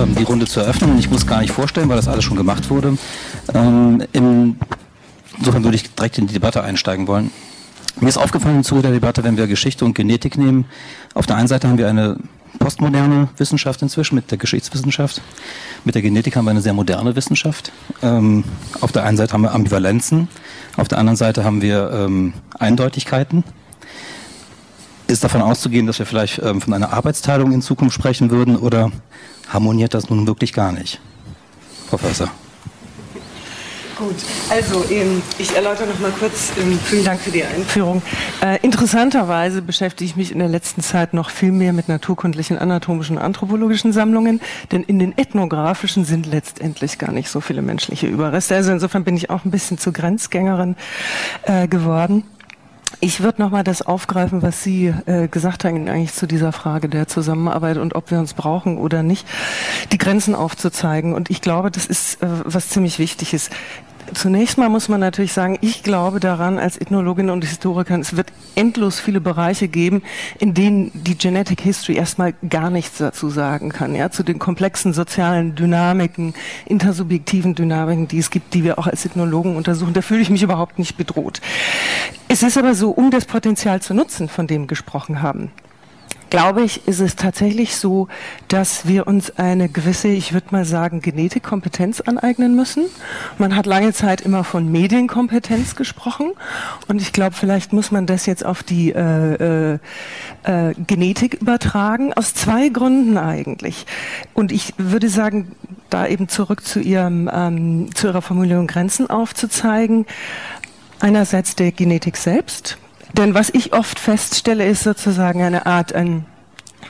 Ähm, die Runde zu eröffnen. Ich muss gar nicht vorstellen, weil das alles schon gemacht wurde. Ähm, insofern würde ich direkt in die Debatte einsteigen wollen. Mir ist aufgefallen im Zuge der Debatte, wenn wir Geschichte und Genetik nehmen, auf der einen Seite haben wir eine postmoderne Wissenschaft inzwischen mit der Geschichtswissenschaft. Mit der Genetik haben wir eine sehr moderne Wissenschaft. Ähm, auf der einen Seite haben wir Ambivalenzen, auf der anderen Seite haben wir ähm, Eindeutigkeiten ist davon auszugehen, dass wir vielleicht ähm, von einer Arbeitsteilung in Zukunft sprechen würden oder harmoniert das nun wirklich gar nicht? Professor. Gut, also ähm, ich erläutere noch mal kurz, ähm, vielen Dank für die Einführung. Äh, interessanterweise beschäftige ich mich in der letzten Zeit noch viel mehr mit naturkundlichen, anatomischen, anthropologischen Sammlungen, denn in den ethnografischen sind letztendlich gar nicht so viele menschliche Überreste. Also insofern bin ich auch ein bisschen zur Grenzgängerin äh, geworden. Ich würde nochmal das aufgreifen, was Sie äh, gesagt haben, eigentlich zu dieser Frage der Zusammenarbeit und ob wir uns brauchen oder nicht, die Grenzen aufzuzeigen. Und ich glaube, das ist äh, was ziemlich wichtig ist. Zunächst mal muss man natürlich sagen, ich glaube daran als Ethnologin und Historikerin, es wird endlos viele Bereiche geben, in denen die Genetic History erstmal gar nichts dazu sagen kann, ja, zu den komplexen sozialen Dynamiken, intersubjektiven Dynamiken, die es gibt, die wir auch als Ethnologen untersuchen. Da fühle ich mich überhaupt nicht bedroht. Es ist aber so, um das Potenzial zu nutzen, von dem gesprochen haben, glaube ich, ist es tatsächlich so, dass wir uns eine gewisse, ich würde mal sagen, Genetikkompetenz aneignen müssen. Man hat lange Zeit immer von Medienkompetenz gesprochen und ich glaube, vielleicht muss man das jetzt auf die äh, äh, äh, Genetik übertragen, aus zwei Gründen eigentlich. Und ich würde sagen, da eben zurück zu, ihrem, ähm, zu Ihrer Formulierung Grenzen aufzuzeigen. Einerseits der Genetik selbst, denn was ich oft feststelle, ist sozusagen eine Art, ein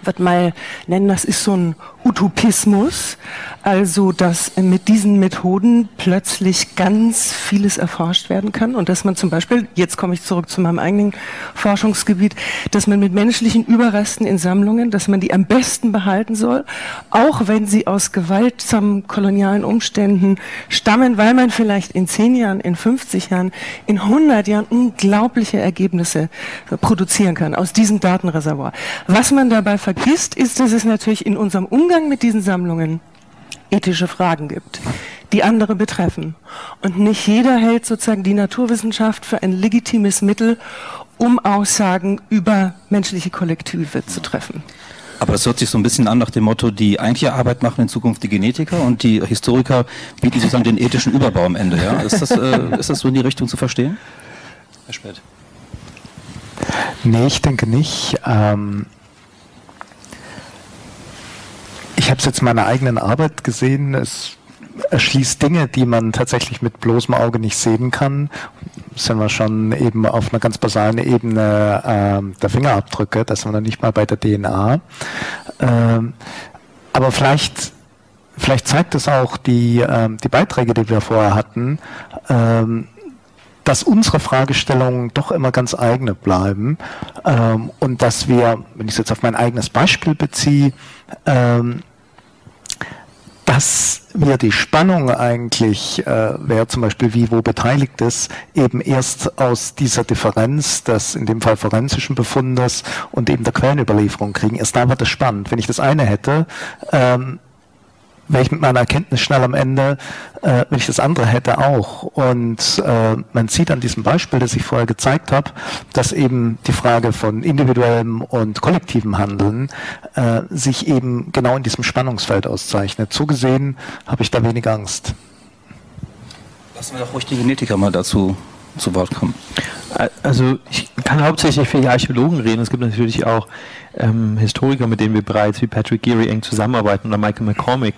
würde mal nennen, das ist so ein Utopismus, also dass mit diesen Methoden plötzlich ganz vieles erforscht werden kann und dass man zum Beispiel, jetzt komme ich zurück zu meinem eigenen Forschungsgebiet, dass man mit menschlichen Überresten in Sammlungen, dass man die am besten behalten soll, auch wenn sie aus gewaltsamen kolonialen Umständen stammen, weil man vielleicht in zehn Jahren, in 50 Jahren, in 100 Jahren unglaubliche Ergebnisse produzieren kann aus diesem Datenreservoir. Was man dabei vergisst, ist, dass es natürlich in unserem Umgang mit diesen Sammlungen ethische Fragen gibt, die andere betreffen. Und nicht jeder hält sozusagen die Naturwissenschaft für ein legitimes Mittel, um Aussagen über menschliche Kollektive zu treffen. Aber das hört sich so ein bisschen an nach dem Motto, die eigentliche Arbeit machen in Zukunft die Genetiker und die Historiker bieten sozusagen den ethischen Überbau am Ende. Ja? Ist, das, äh, ist das so in die Richtung zu verstehen? Herr Spät. Nee, ich denke nicht. Ähm ich habe es jetzt in meiner eigenen Arbeit gesehen. Es erschließt Dinge, die man tatsächlich mit bloßem Auge nicht sehen kann. Sind wir schon eben auf einer ganz basalen Ebene ähm, der Fingerabdrücke, das sind wir noch nicht mal bei der DNA. Ähm, aber vielleicht, vielleicht zeigt es auch die, ähm, die Beiträge, die wir vorher hatten, ähm, dass unsere Fragestellungen doch immer ganz eigene bleiben ähm, und dass wir, wenn ich es jetzt auf mein eigenes Beispiel beziehe, ähm, dass wir die Spannung eigentlich, äh, wer zum Beispiel wie wo beteiligt ist, eben erst aus dieser Differenz des in dem Fall forensischen Befundes und eben der Quellenüberlieferung kriegen. Erst da wird es spannend. Wenn ich das eine hätte, ähm, wäre ich mit meiner Erkenntnis schnell am Ende, äh, wenn ich das andere hätte auch. Und äh, man sieht an diesem Beispiel, das ich vorher gezeigt habe, dass eben die Frage von individuellem und kollektivem Handeln äh, sich eben genau in diesem Spannungsfeld auszeichnet. So gesehen habe ich da wenig Angst. Lassen wir doch ruhig die Genetiker mal dazu zu Wort kommen. Also ich kann hauptsächlich für die Archäologen reden. Es gibt natürlich auch ähm, Historiker, mit denen wir bereits wie Patrick Geary eng zusammenarbeiten oder Michael McCormick.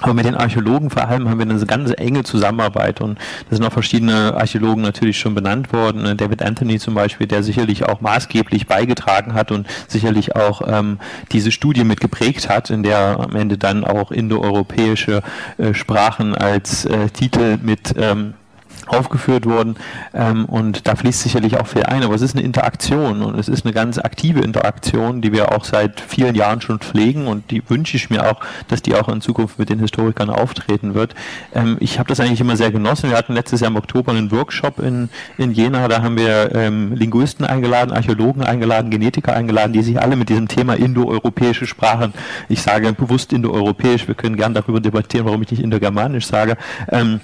Aber mit den Archäologen vor allem haben wir eine ganz enge Zusammenarbeit und da sind auch verschiedene Archäologen natürlich schon benannt worden. Ne, David Anthony zum Beispiel, der sicherlich auch maßgeblich beigetragen hat und sicherlich auch ähm, diese Studie mit geprägt hat, in der am Ende dann auch indoeuropäische äh, Sprachen als äh, Titel mit ähm, aufgeführt worden ähm, und da fließt sicherlich auch viel ein, aber es ist eine Interaktion und es ist eine ganz aktive Interaktion, die wir auch seit vielen Jahren schon pflegen und die wünsche ich mir auch, dass die auch in Zukunft mit den Historikern auftreten wird. Ähm, ich habe das eigentlich immer sehr genossen. Wir hatten letztes Jahr im Oktober einen Workshop in, in Jena, da haben wir ähm, Linguisten eingeladen, Archäologen eingeladen, Genetiker eingeladen, die sich alle mit diesem Thema indoeuropäische Sprachen, ich sage bewusst indoeuropäisch, wir können gern darüber debattieren, warum ich nicht indogermanisch sage, ähm,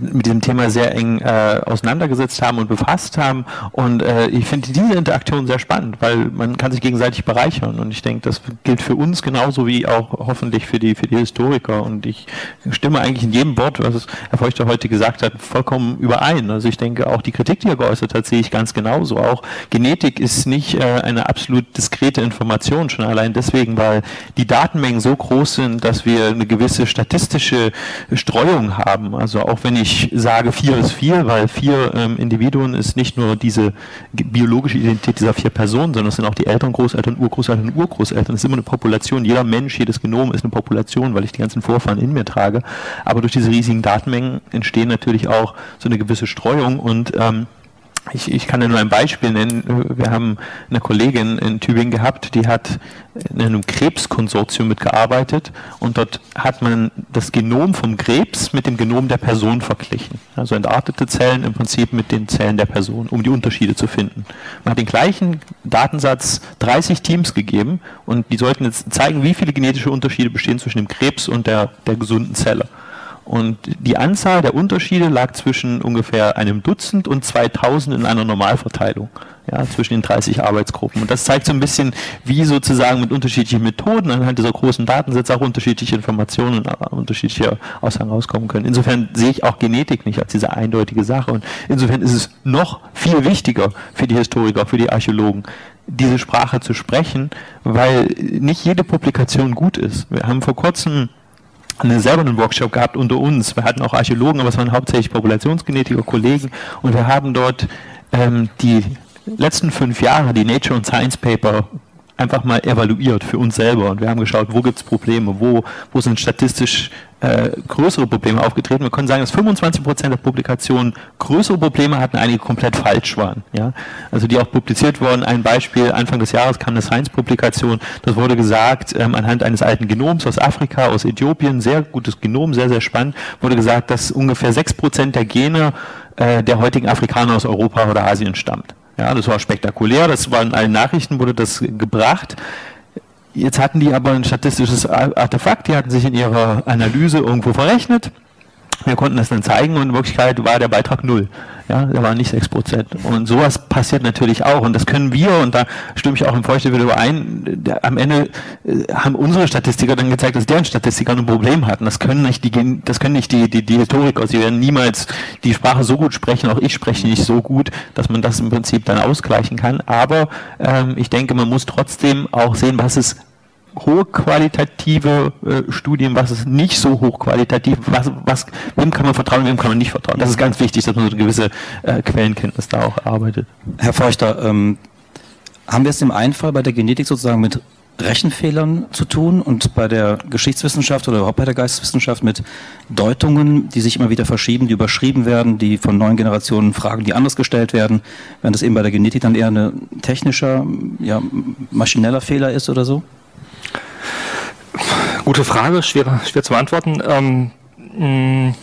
mit diesem Thema sehr eng äh, auseinandergesetzt haben und befasst haben. Und äh, ich finde diese Interaktion sehr spannend, weil man kann sich gegenseitig bereichern. Und ich denke, das gilt für uns genauso wie auch hoffentlich für die, für die Historiker. Und ich stimme eigentlich in jedem Wort, was Herr Feuchter heute gesagt hat, vollkommen überein. Also ich denke, auch die Kritik, die er geäußert hat, sehe ich ganz genauso. Auch Genetik ist nicht äh, eine absolut diskrete Information, schon allein deswegen, weil die Datenmengen so groß sind, dass wir eine gewisse statistische Streuung haben. Also auch wenn ich sage, vier ist vier, weil vier ähm, Individuen ist nicht nur diese biologische Identität dieser vier Personen, sondern es sind auch die Eltern, Großeltern, Urgroßeltern und Urgroßeltern. Es ist immer eine Population. Jeder Mensch, jedes Genom ist eine Population, weil ich die ganzen Vorfahren in mir trage. Aber durch diese riesigen Datenmengen entstehen natürlich auch so eine gewisse Streuung und ähm, ich, ich kann nur ein Beispiel nennen. Wir haben eine Kollegin in Tübingen gehabt, die hat in einem Krebskonsortium mitgearbeitet und dort hat man das Genom vom Krebs mit dem Genom der Person verglichen. Also entartete Zellen im Prinzip mit den Zellen der Person, um die Unterschiede zu finden. Man hat den gleichen Datensatz 30 Teams gegeben und die sollten jetzt zeigen, wie viele genetische Unterschiede bestehen zwischen dem Krebs und der, der gesunden Zelle. Und die Anzahl der Unterschiede lag zwischen ungefähr einem Dutzend und 2000 in einer Normalverteilung, ja, zwischen den 30 Arbeitsgruppen. Und das zeigt so ein bisschen, wie sozusagen mit unterschiedlichen Methoden anhand dieser großen Datensätze auch unterschiedliche Informationen und unterschiedliche Aussagen rauskommen können. Insofern sehe ich auch Genetik nicht als diese eindeutige Sache. Und insofern ist es noch viel wichtiger für die Historiker, für die Archäologen, diese Sprache zu sprechen, weil nicht jede Publikation gut ist. Wir haben vor kurzem eine, selber einen Workshop gehabt unter uns. Wir hatten auch Archäologen, aber es waren hauptsächlich Populationsgenetiker, Kollegen und wir haben dort ähm, die letzten fünf Jahre, die Nature und Science Paper einfach mal evaluiert für uns selber und wir haben geschaut, wo gibt es Probleme, wo, wo sind statistisch äh, größere Probleme aufgetreten. Wir können sagen, dass 25 Prozent der Publikationen größere Probleme hatten, einige komplett falsch waren. Ja? Also die auch publiziert wurden. Ein Beispiel, Anfang des Jahres kam eine Science-Publikation, das wurde gesagt, ähm, anhand eines alten Genoms aus Afrika, aus Äthiopien, sehr gutes Genom, sehr, sehr spannend, wurde gesagt, dass ungefähr 6 Prozent der Gene äh, der heutigen Afrikaner aus Europa oder Asien stammt. Ja, das war spektakulär, das war in allen Nachrichten wurde das gebracht. Jetzt hatten die aber ein statistisches Artefakt, die hatten sich in ihrer Analyse irgendwo verrechnet. Wir konnten das dann zeigen und in Wirklichkeit war der Beitrag null. Ja, der war nicht sechs Prozent. Und sowas passiert natürlich auch. Und das können wir, und da stimme ich auch im Feuchte wieder überein, am Ende äh, haben unsere Statistiker dann gezeigt, dass deren Statistiker ein Problem hatten. Das können nicht die, das können nicht die, die, die Historiker. Sie werden niemals die Sprache so gut sprechen, auch ich spreche nicht so gut, dass man das im Prinzip dann ausgleichen kann. Aber ähm, ich denke, man muss trotzdem auch sehen, was es hochqualitative äh, Studien, was ist nicht so hochqualitativ, was, was, wem kann man vertrauen, wem kann man nicht vertrauen. Das ist ganz wichtig, dass man so eine gewisse äh, Quellenkenntnis da auch arbeitet. Herr Feuchter, ähm, haben wir es im einen Fall bei der Genetik sozusagen mit Rechenfehlern zu tun und bei der Geschichtswissenschaft oder überhaupt bei der Geisteswissenschaft mit Deutungen, die sich immer wieder verschieben, die überschrieben werden, die von neuen Generationen Fragen, die anders gestellt werden, während das eben bei der Genetik dann eher ein technischer, ja, maschineller Fehler ist oder so? Gute Frage, schwer, schwer zu beantworten. Ähm, mh,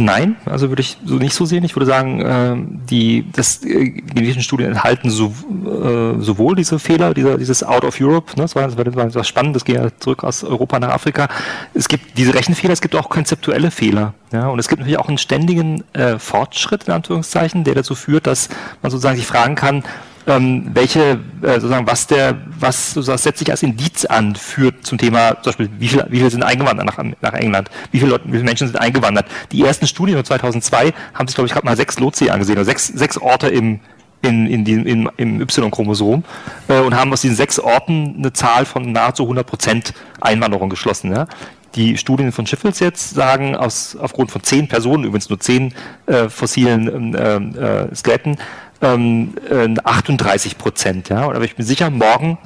Nein, also würde ich so nicht so sehen. Ich würde sagen, äh, die äh, genetischen Studien enthalten so, äh, sowohl diese Fehler, dieser, dieses Out of Europe, ne, das, war, das war das spannend, das geht ja zurück aus Europa nach Afrika. Es gibt diese Rechenfehler, es gibt auch konzeptuelle Fehler. Ja, und es gibt natürlich auch einen ständigen äh, Fortschritt, in Anführungszeichen, der dazu führt, dass man sozusagen sich fragen kann, ähm, welche, äh, sozusagen, was der, was sozusagen setzt sich als Indiz an führt zum Thema, zum Beispiel, wie viele, wie viele sind eingewandert nach, nach England? Wie viele, Leute, wie viele Menschen sind eingewandert? Die ersten Studien von 2002 haben sich, glaube ich, gerade mal sechs Lotsee angesehen, oder sechs, sechs Orte im, in, in die, in, im Y-Chromosom äh, und haben aus diesen sechs Orten eine Zahl von nahezu 100 Prozent Einwanderung geschlossen. Ja? Die Studien von Schiffels jetzt sagen, aus, aufgrund von zehn Personen, übrigens nur zehn äh, fossilen äh, äh, Skeletten, ähm, 38 Prozent. Ja? Aber ich bin sicher, morgen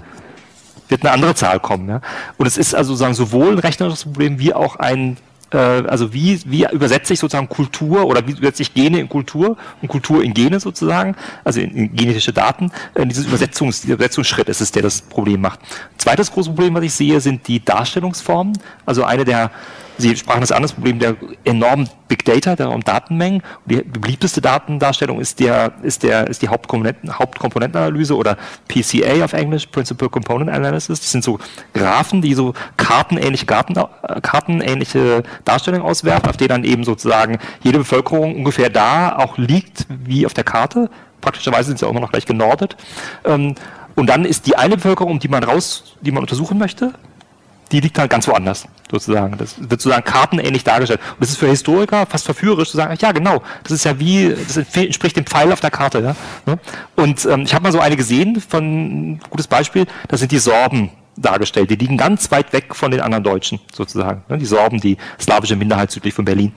wird eine andere Zahl kommen. Ja? Und es ist also sozusagen sowohl ein rechnerisches Problem wie auch ein äh, also wie, wie übersetze ich sozusagen Kultur oder wie übersetze ich Gene in Kultur und Kultur in Gene sozusagen, also in, in genetische Daten. Äh, dieses Übersetzungs, dieser Übersetzungsschritt ist es, der das Problem macht. Zweites großes Problem, was ich sehe, sind die Darstellungsformen. Also eine der Sie sprachen das an, das Problem der enormen Big Data, der enormen Datenmengen. Die beliebteste Datendarstellung ist, der, ist, der, ist die Hauptkomponenten, Hauptkomponentenanalyse oder PCA auf Englisch, Principal Component Analysis. Das sind so Graphen, die so kartenähnliche, Garten, äh, kartenähnliche Darstellungen auswerfen, auf denen dann eben sozusagen jede Bevölkerung ungefähr da auch liegt wie auf der Karte. Praktischerweise sind sie auch immer noch gleich genordet. Ähm, und dann ist die eine Bevölkerung, die man raus, die man untersuchen möchte, die liegt halt ganz woanders, sozusagen. Das wird sozusagen kartenähnlich dargestellt. Und das ist für Historiker fast verführerisch zu sagen, ja genau, das ist ja wie, das entspricht dem Pfeil auf der Karte. Ja? Ne? Und ähm, ich habe mal so eine gesehen, von gutes Beispiel, das sind die Sorben dargestellt. Die liegen ganz weit weg von den anderen Deutschen, sozusagen. Ne? Die Sorben, die slawische Minderheit südlich von Berlin.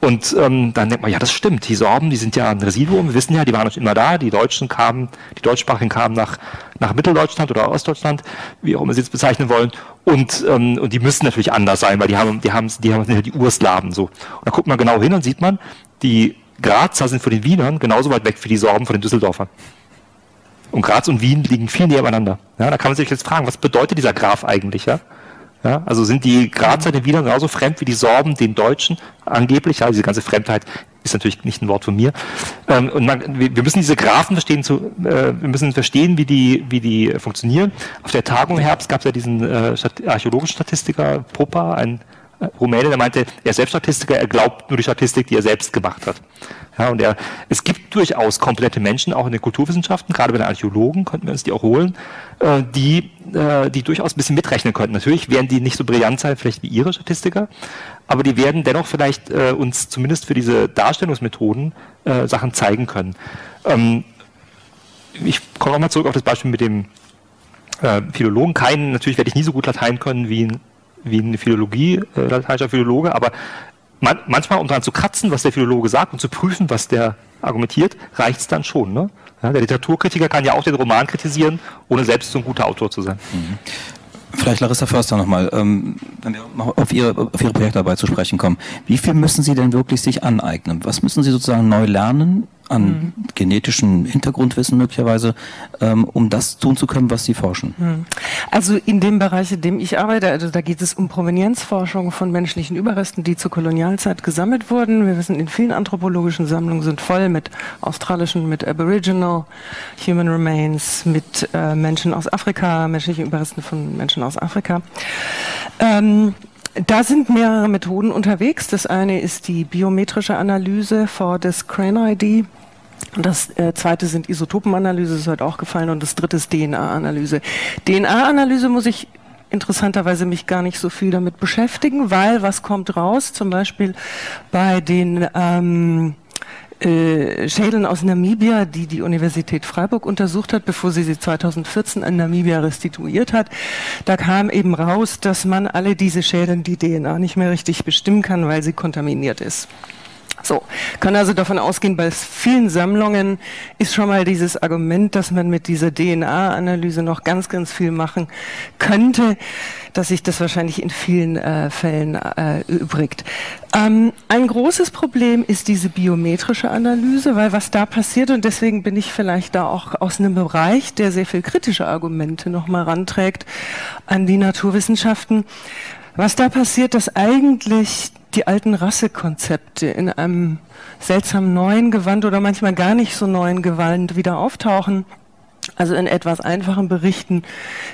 Und ähm, dann denkt man, ja, das stimmt. Die Sorben, die sind ja ein Residuum. Wir wissen ja, die waren schon immer da. Die Deutschen kamen, die Deutschsprachigen kamen nach, nach Mitteldeutschland oder Ostdeutschland, wie auch immer sie es bezeichnen wollen. Und, ähm, und die müssen natürlich anders sein, weil die haben, die haben, die haben die, die Urslaven so. Und da guckt man genau hin und sieht man, die Grazer sind von den Wienern genauso weit weg wie die Sorben von den Düsseldorfern. Und Graz und Wien liegen viel näher beieinander. Ja, da kann man sich jetzt fragen, was bedeutet dieser Graph eigentlich? Ja? Ja, also sind die Grazer den Wienern genauso fremd wie die Sorben den Deutschen angeblich. Ja, diese ganze Fremdheit ist natürlich nicht ein Wort von mir. Ähm, und man, wir müssen diese Graphen verstehen, zu, äh, wir müssen verstehen, wie die, wie die funktionieren. Auf der Tagung im Herbst gab es ja diesen äh, archäologischen Statistiker Popa, ein äh, Rumäne, der meinte, er ist selbst Statistiker, er glaubt nur die Statistik, die er selbst gemacht hat. Ja, und er, es gibt durchaus komplette Menschen, auch in den Kulturwissenschaften, gerade bei den Archäologen könnten wir uns die auch holen, äh, die, äh, die durchaus ein bisschen mitrechnen könnten. Natürlich werden die nicht so brillant sein, vielleicht wie ihre Statistiker, aber die werden dennoch vielleicht äh, uns zumindest für diese Darstellungsmethoden äh, Sachen zeigen können. Ähm, ich komme nochmal zurück auf das Beispiel mit dem äh, Philologen. Keinen, natürlich werde ich nie so gut Latein können wie ein, wie eine Philologie, äh, lateinischer Philologe, aber man, manchmal, um daran zu kratzen, was der Philologe sagt und zu prüfen, was der argumentiert, reicht es dann schon. Ne? Ja, der Literaturkritiker kann ja auch den Roman kritisieren, ohne selbst so ein guter Autor zu sein. Mhm. Vielleicht Larissa Förster nochmal, ähm, wenn wir auf Ihre, auf Ihre Projektarbeit zu sprechen kommen. Wie viel müssen Sie denn wirklich sich aneignen? Was müssen Sie sozusagen neu lernen, an mhm. genetischem Hintergrundwissen möglicherweise, ähm, um das tun zu können, was Sie forschen? Mhm. Also in dem Bereich, in dem ich arbeite, also da geht es um Provenienzforschung von menschlichen Überresten, die zur Kolonialzeit gesammelt wurden. Wir wissen, in vielen anthropologischen Sammlungen sind voll mit australischen, mit Aboriginal Human Remains, mit äh, Menschen aus Afrika, menschlichen Überresten von Menschen aus Afrika. Ähm, da sind mehrere Methoden unterwegs. Das eine ist die biometrische Analyse for this Crane ID. Das äh, zweite sind Isotopenanalyse, das ist heute auch gefallen. Und das dritte ist DNA-Analyse. DNA-Analyse muss ich interessanterweise mich gar nicht so viel damit beschäftigen, weil was kommt raus? Zum Beispiel bei den ähm, äh, Schädeln aus Namibia, die die Universität Freiburg untersucht hat, bevor sie sie 2014 an Namibia restituiert hat. Da kam eben raus, dass man alle diese Schäden, die DNA nicht mehr richtig bestimmen kann, weil sie kontaminiert ist. So, kann also davon ausgehen, bei vielen Sammlungen ist schon mal dieses Argument, dass man mit dieser DNA-Analyse noch ganz, ganz viel machen könnte, dass sich das wahrscheinlich in vielen äh, Fällen äh, übrigt. Ähm, ein großes Problem ist diese biometrische Analyse, weil was da passiert, und deswegen bin ich vielleicht da auch aus einem Bereich, der sehr viel kritische Argumente nochmal ranträgt an die Naturwissenschaften, was da passiert, dass eigentlich die alten Rassekonzepte in einem seltsam neuen Gewand oder manchmal gar nicht so neuen Gewand wieder auftauchen also in etwas einfachen Berichten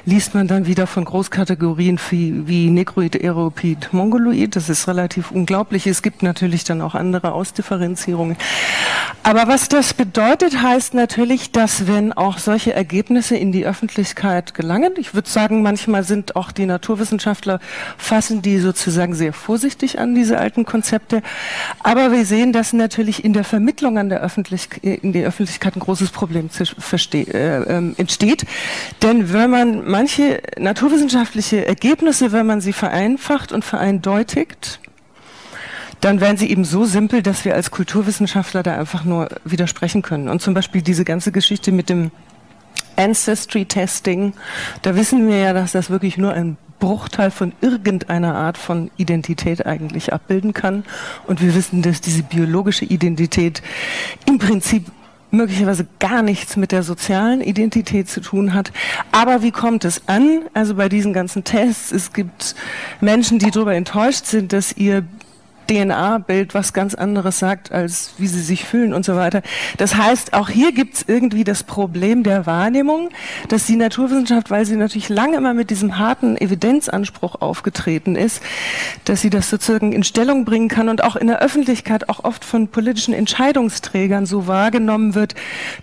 liest man dann wieder von Großkategorien wie, wie Negroid, Aeropid, Mongoloid. Das ist relativ unglaublich. Es gibt natürlich dann auch andere Ausdifferenzierungen. Aber was das bedeutet, heißt natürlich, dass wenn auch solche Ergebnisse in die Öffentlichkeit gelangen, ich würde sagen, manchmal sind auch die Naturwissenschaftler, fassen die sozusagen sehr vorsichtig an, diese alten Konzepte. Aber wir sehen, dass natürlich in der Vermittlung an der Öffentlichkeit, in die Öffentlichkeit ein großes Problem versteht. Äh, ähm, entsteht. Denn wenn man manche naturwissenschaftliche Ergebnisse, wenn man sie vereinfacht und vereindeutigt, dann werden sie eben so simpel, dass wir als Kulturwissenschaftler da einfach nur widersprechen können. Und zum Beispiel diese ganze Geschichte mit dem Ancestry Testing, da wissen wir ja, dass das wirklich nur ein Bruchteil von irgendeiner Art von Identität eigentlich abbilden kann. Und wir wissen, dass diese biologische Identität im Prinzip möglicherweise gar nichts mit der sozialen Identität zu tun hat. Aber wie kommt es an? Also bei diesen ganzen Tests, es gibt Menschen, die darüber enttäuscht sind, dass ihr DNA-Bild was ganz anderes sagt, als wie sie sich fühlen und so weiter. Das heißt, auch hier gibt es irgendwie das Problem der Wahrnehmung, dass die Naturwissenschaft, weil sie natürlich lange immer mit diesem harten Evidenzanspruch aufgetreten ist, dass sie das sozusagen in Stellung bringen kann und auch in der Öffentlichkeit auch oft von politischen Entscheidungsträgern so wahrgenommen wird,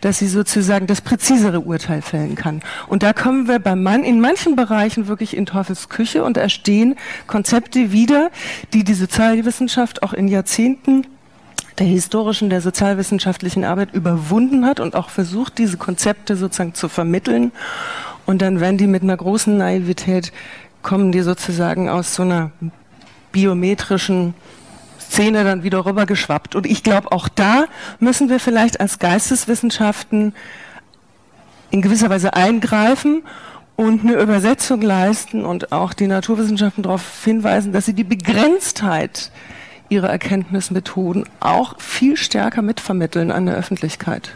dass sie sozusagen das präzisere Urteil fällen kann. Und da kommen wir beim Mann in manchen Bereichen wirklich in Teufels Küche und erstehen Konzepte wieder, die die Sozialwissenschaft Wissenschaft auch in Jahrzehnten der historischen, der sozialwissenschaftlichen Arbeit überwunden hat und auch versucht, diese Konzepte sozusagen zu vermitteln. Und dann werden die mit einer großen Naivität, kommen die sozusagen aus so einer biometrischen Szene dann wieder rüber geschwappt. Und ich glaube, auch da müssen wir vielleicht als Geisteswissenschaften in gewisser Weise eingreifen und eine Übersetzung leisten und auch die Naturwissenschaften darauf hinweisen, dass sie die Begrenztheit ihre Erkenntnismethoden auch viel stärker mitvermitteln an der Öffentlichkeit.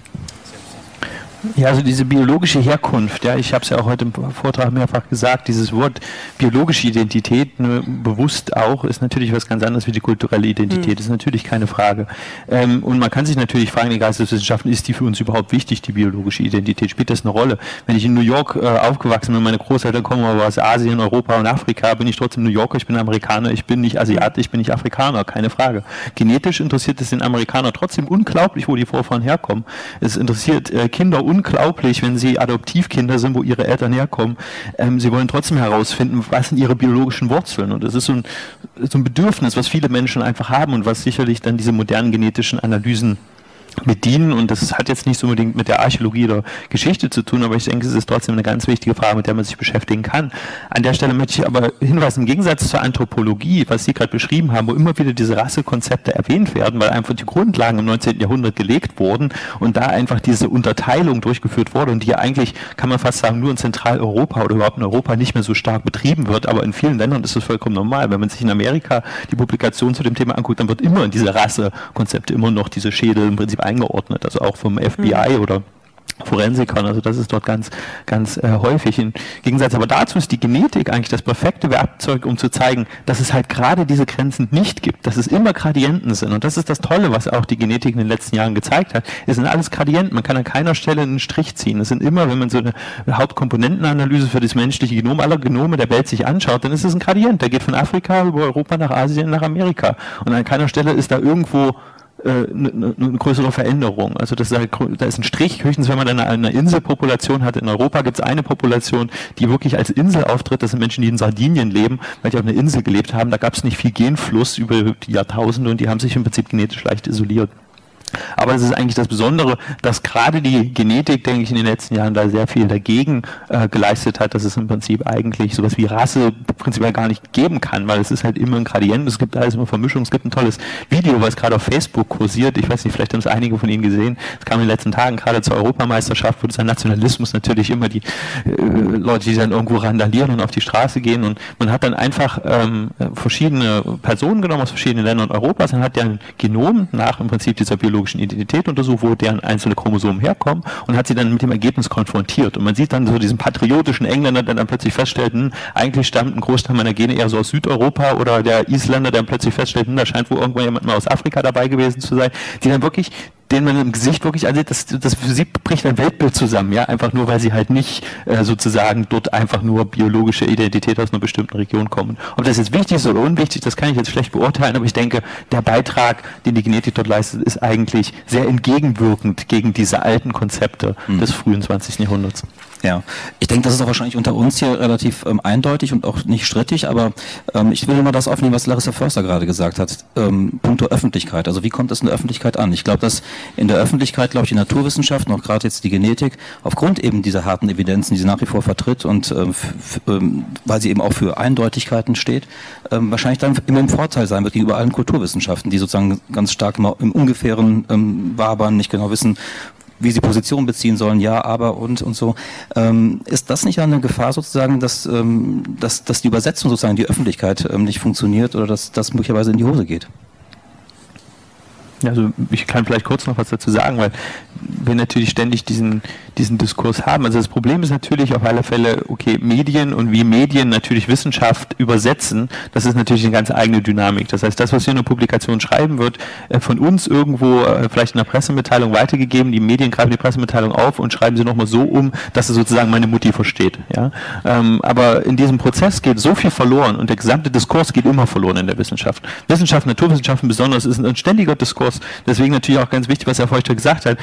Ja, also diese biologische Herkunft, ja, ich habe es ja auch heute im Vortrag mehrfach gesagt, dieses Wort biologische Identität, ne, bewusst auch, ist natürlich was ganz anderes wie die kulturelle Identität, mhm. ist natürlich keine Frage. Ähm, und man kann sich natürlich fragen, die Geisteswissenschaften, ist die für uns überhaupt wichtig, die biologische Identität? Spielt das eine Rolle? Wenn ich in New York äh, aufgewachsen bin, meine Großeltern kommen aber aus Asien, Europa und Afrika, bin ich trotzdem New Yorker, ich bin Amerikaner, ich bin nicht Asiat, ich bin nicht Afrikaner, keine Frage. Genetisch interessiert es den Amerikaner trotzdem unglaublich, wo die Vorfahren herkommen. Es interessiert äh, Kinder unglaublich, wenn sie Adoptivkinder sind, wo ihre Eltern herkommen. Ähm, sie wollen trotzdem herausfinden, was sind ihre biologischen Wurzeln. Und das ist so ein, so ein Bedürfnis, was viele Menschen einfach haben und was sicherlich dann diese modernen genetischen Analysen bedienen und das hat jetzt nicht unbedingt mit der Archäologie oder Geschichte zu tun, aber ich denke, es ist trotzdem eine ganz wichtige Frage, mit der man sich beschäftigen kann. An der Stelle möchte ich aber hinweisen, im Gegensatz zur Anthropologie, was Sie gerade beschrieben haben, wo immer wieder diese Rassekonzepte erwähnt werden, weil einfach die Grundlagen im 19. Jahrhundert gelegt wurden und da einfach diese Unterteilung durchgeführt wurde und die ja eigentlich, kann man fast sagen, nur in Zentraleuropa oder überhaupt in Europa nicht mehr so stark betrieben wird, aber in vielen Ländern ist das vollkommen normal. Wenn man sich in Amerika die Publikation zu dem Thema anguckt, dann wird immer in diese Rassekonzepte immer noch diese Schädel im Prinzip eingeordnet, also auch vom FBI mhm. oder Forensikern, also das ist dort ganz, ganz äh, häufig. Im Gegensatz aber dazu ist die Genetik eigentlich das perfekte Werkzeug, um zu zeigen, dass es halt gerade diese Grenzen nicht gibt, dass es immer Gradienten sind. Und das ist das Tolle, was auch die Genetik in den letzten Jahren gezeigt hat. Es sind alles Gradienten. Man kann an keiner Stelle einen Strich ziehen. Es sind immer, wenn man so eine Hauptkomponentenanalyse für das menschliche Genom aller Genome der Welt sich anschaut, dann ist es ein Gradient. Der geht von Afrika über Europa nach Asien nach Amerika. Und an keiner Stelle ist da irgendwo eine, äh, eine größere Veränderung. Also das ist, da ist ein Strich, höchstens wenn man eine, eine Inselpopulation hat. In Europa gibt es eine Population, die wirklich als Insel auftritt. Das sind Menschen, die in Sardinien leben, weil die auf einer Insel gelebt haben. Da gab es nicht viel Genfluss über die Jahrtausende und die haben sich im Prinzip genetisch leicht isoliert. Aber das ist eigentlich das Besondere, dass gerade die Genetik, denke ich, in den letzten Jahren da sehr viel dagegen äh, geleistet hat, dass es im Prinzip eigentlich sowas wie Rasse prinzipiell gar nicht geben kann, weil es ist halt immer ein Gradient, es gibt alles immer Vermischung, es gibt ein tolles Video, was gerade auf Facebook kursiert, ich weiß nicht, vielleicht haben es einige von Ihnen gesehen, es kam in den letzten Tagen gerade zur Europameisterschaft, wo dieser Nationalismus natürlich immer die äh, Leute, die dann irgendwo randalieren und auf die Straße gehen. Und man hat dann einfach ähm, verschiedene Personen genommen aus verschiedenen Ländern Europas und hat deren Genom nach im Prinzip dieser biologischen Identität untersucht, wo deren einzelne Chromosomen herkommen und hat sie dann mit dem Ergebnis konfrontiert. Und man sieht dann so diesen patriotischen Engländer, der dann plötzlich feststellt, hm, eigentlich stammt ein Großteil meiner Gene eher so aus Südeuropa oder der Isländer, der dann plötzlich feststellt, hm, da scheint wohl irgendwann jemand mal aus Afrika dabei gewesen zu sein, die dann wirklich den man im Gesicht wirklich ansieht, das, das für sie bricht ein Weltbild zusammen, ja, einfach nur, weil sie halt nicht äh, sozusagen dort einfach nur biologische Identität aus einer bestimmten Region kommen. Ob das jetzt wichtig ist oder unwichtig, das kann ich jetzt schlecht beurteilen, aber ich denke, der Beitrag, den die Genetik dort leistet, ist eigentlich sehr entgegenwirkend gegen diese alten Konzepte mhm. des frühen 20. Jahrhunderts. Ja, ich denke, das ist auch wahrscheinlich unter uns hier relativ ähm, eindeutig und auch nicht strittig, aber ähm, ich will mal das aufnehmen, was Larissa Förster gerade gesagt hat. Ähm, Punkto Öffentlichkeit. Also wie kommt es in der Öffentlichkeit an? Ich glaube, dass in der Öffentlichkeit, glaube ich, die Naturwissenschaften, auch gerade jetzt die Genetik, aufgrund eben dieser harten Evidenzen, die sie nach wie vor vertritt und ähm, ähm, weil sie eben auch für Eindeutigkeiten steht, ähm, wahrscheinlich dann immer im Vorteil sein wird gegenüber allen Kulturwissenschaften, die sozusagen ganz stark im, im ungefähren ähm, wabern, nicht genau wissen, wie sie Position beziehen sollen, ja, aber und und so. Ähm, ist das nicht eine Gefahr sozusagen, dass, ähm, dass, dass die Übersetzung sozusagen die Öffentlichkeit ähm, nicht funktioniert oder dass das möglicherweise in die Hose geht? Also ich kann vielleicht kurz noch was dazu sagen, weil wir natürlich ständig diesen, diesen Diskurs haben. Also das Problem ist natürlich auf alle Fälle, okay, Medien und wie Medien natürlich Wissenschaft übersetzen, das ist natürlich eine ganz eigene Dynamik. Das heißt, das, was hier in der Publikation schreiben wird, äh, von uns irgendwo äh, vielleicht in einer Pressemitteilung weitergegeben, die Medien greifen die Pressemitteilung auf und schreiben sie nochmal so um, dass es sozusagen meine Mutti versteht. Ja? Ähm, aber in diesem Prozess geht so viel verloren und der gesamte Diskurs geht immer verloren in der Wissenschaft. Wissenschaft, Naturwissenschaften besonders ist ein ständiger Diskurs. Deswegen natürlich auch ganz wichtig, was Herr Feuchter gesagt hat